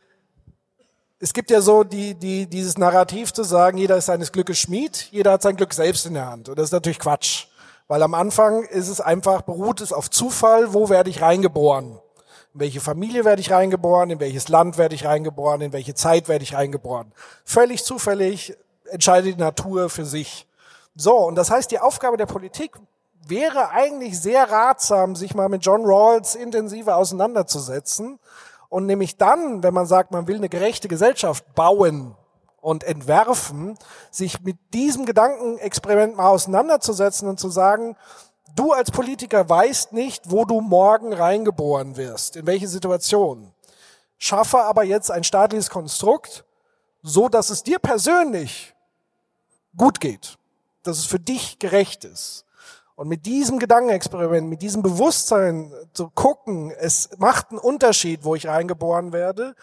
es gibt ja so die, die, dieses Narrativ zu sagen, jeder ist seines Glückes Schmied, jeder hat sein Glück selbst in der Hand. Und das ist natürlich Quatsch. Weil am Anfang ist es einfach, beruht es auf Zufall, wo werde ich reingeboren? In welche Familie werde ich reingeboren? In welches Land werde ich reingeboren? In welche Zeit werde ich reingeboren? Völlig zufällig entscheidet die Natur für sich. So, und das heißt, die Aufgabe der Politik wäre eigentlich sehr ratsam, sich mal mit John Rawls intensiver auseinanderzusetzen und nämlich dann, wenn man sagt, man will eine gerechte Gesellschaft bauen und entwerfen, sich mit diesem Gedankenexperiment mal auseinanderzusetzen und zu sagen, du als Politiker weißt nicht, wo du morgen reingeboren wirst, in welche Situation. Schaffe aber jetzt ein staatliches Konstrukt, so dass es dir persönlich gut geht dass es für dich gerecht ist. Und mit diesem Gedankenexperiment, mit diesem Bewusstsein zu gucken, es macht einen Unterschied, wo ich reingeboren werde.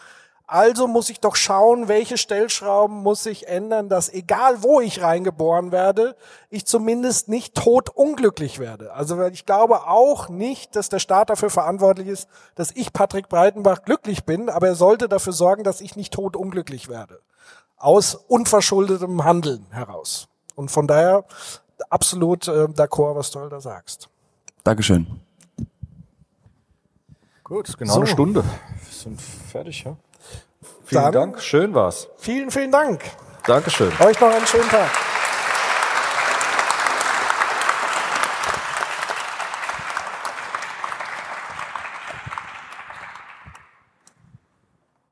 Also muss ich doch schauen, welche Stellschrauben muss ich ändern, dass egal wo ich reingeboren werde, ich zumindest nicht tot unglücklich werde. Also ich glaube auch nicht, dass der Staat dafür verantwortlich ist, dass ich Patrick Breitenbach glücklich bin, aber er sollte dafür sorgen, dass ich nicht tot unglücklich werde. Aus unverschuldetem Handeln heraus. Und von daher absolut äh, d'accord, was du da sagst. Dankeschön. Gut, genau So. eine Stunde. Wir sind fertig, ja? Vielen Dann- Dank, schön war's. Vielen, vielen Dank. Dankeschön. Euch noch einen schönen Tag.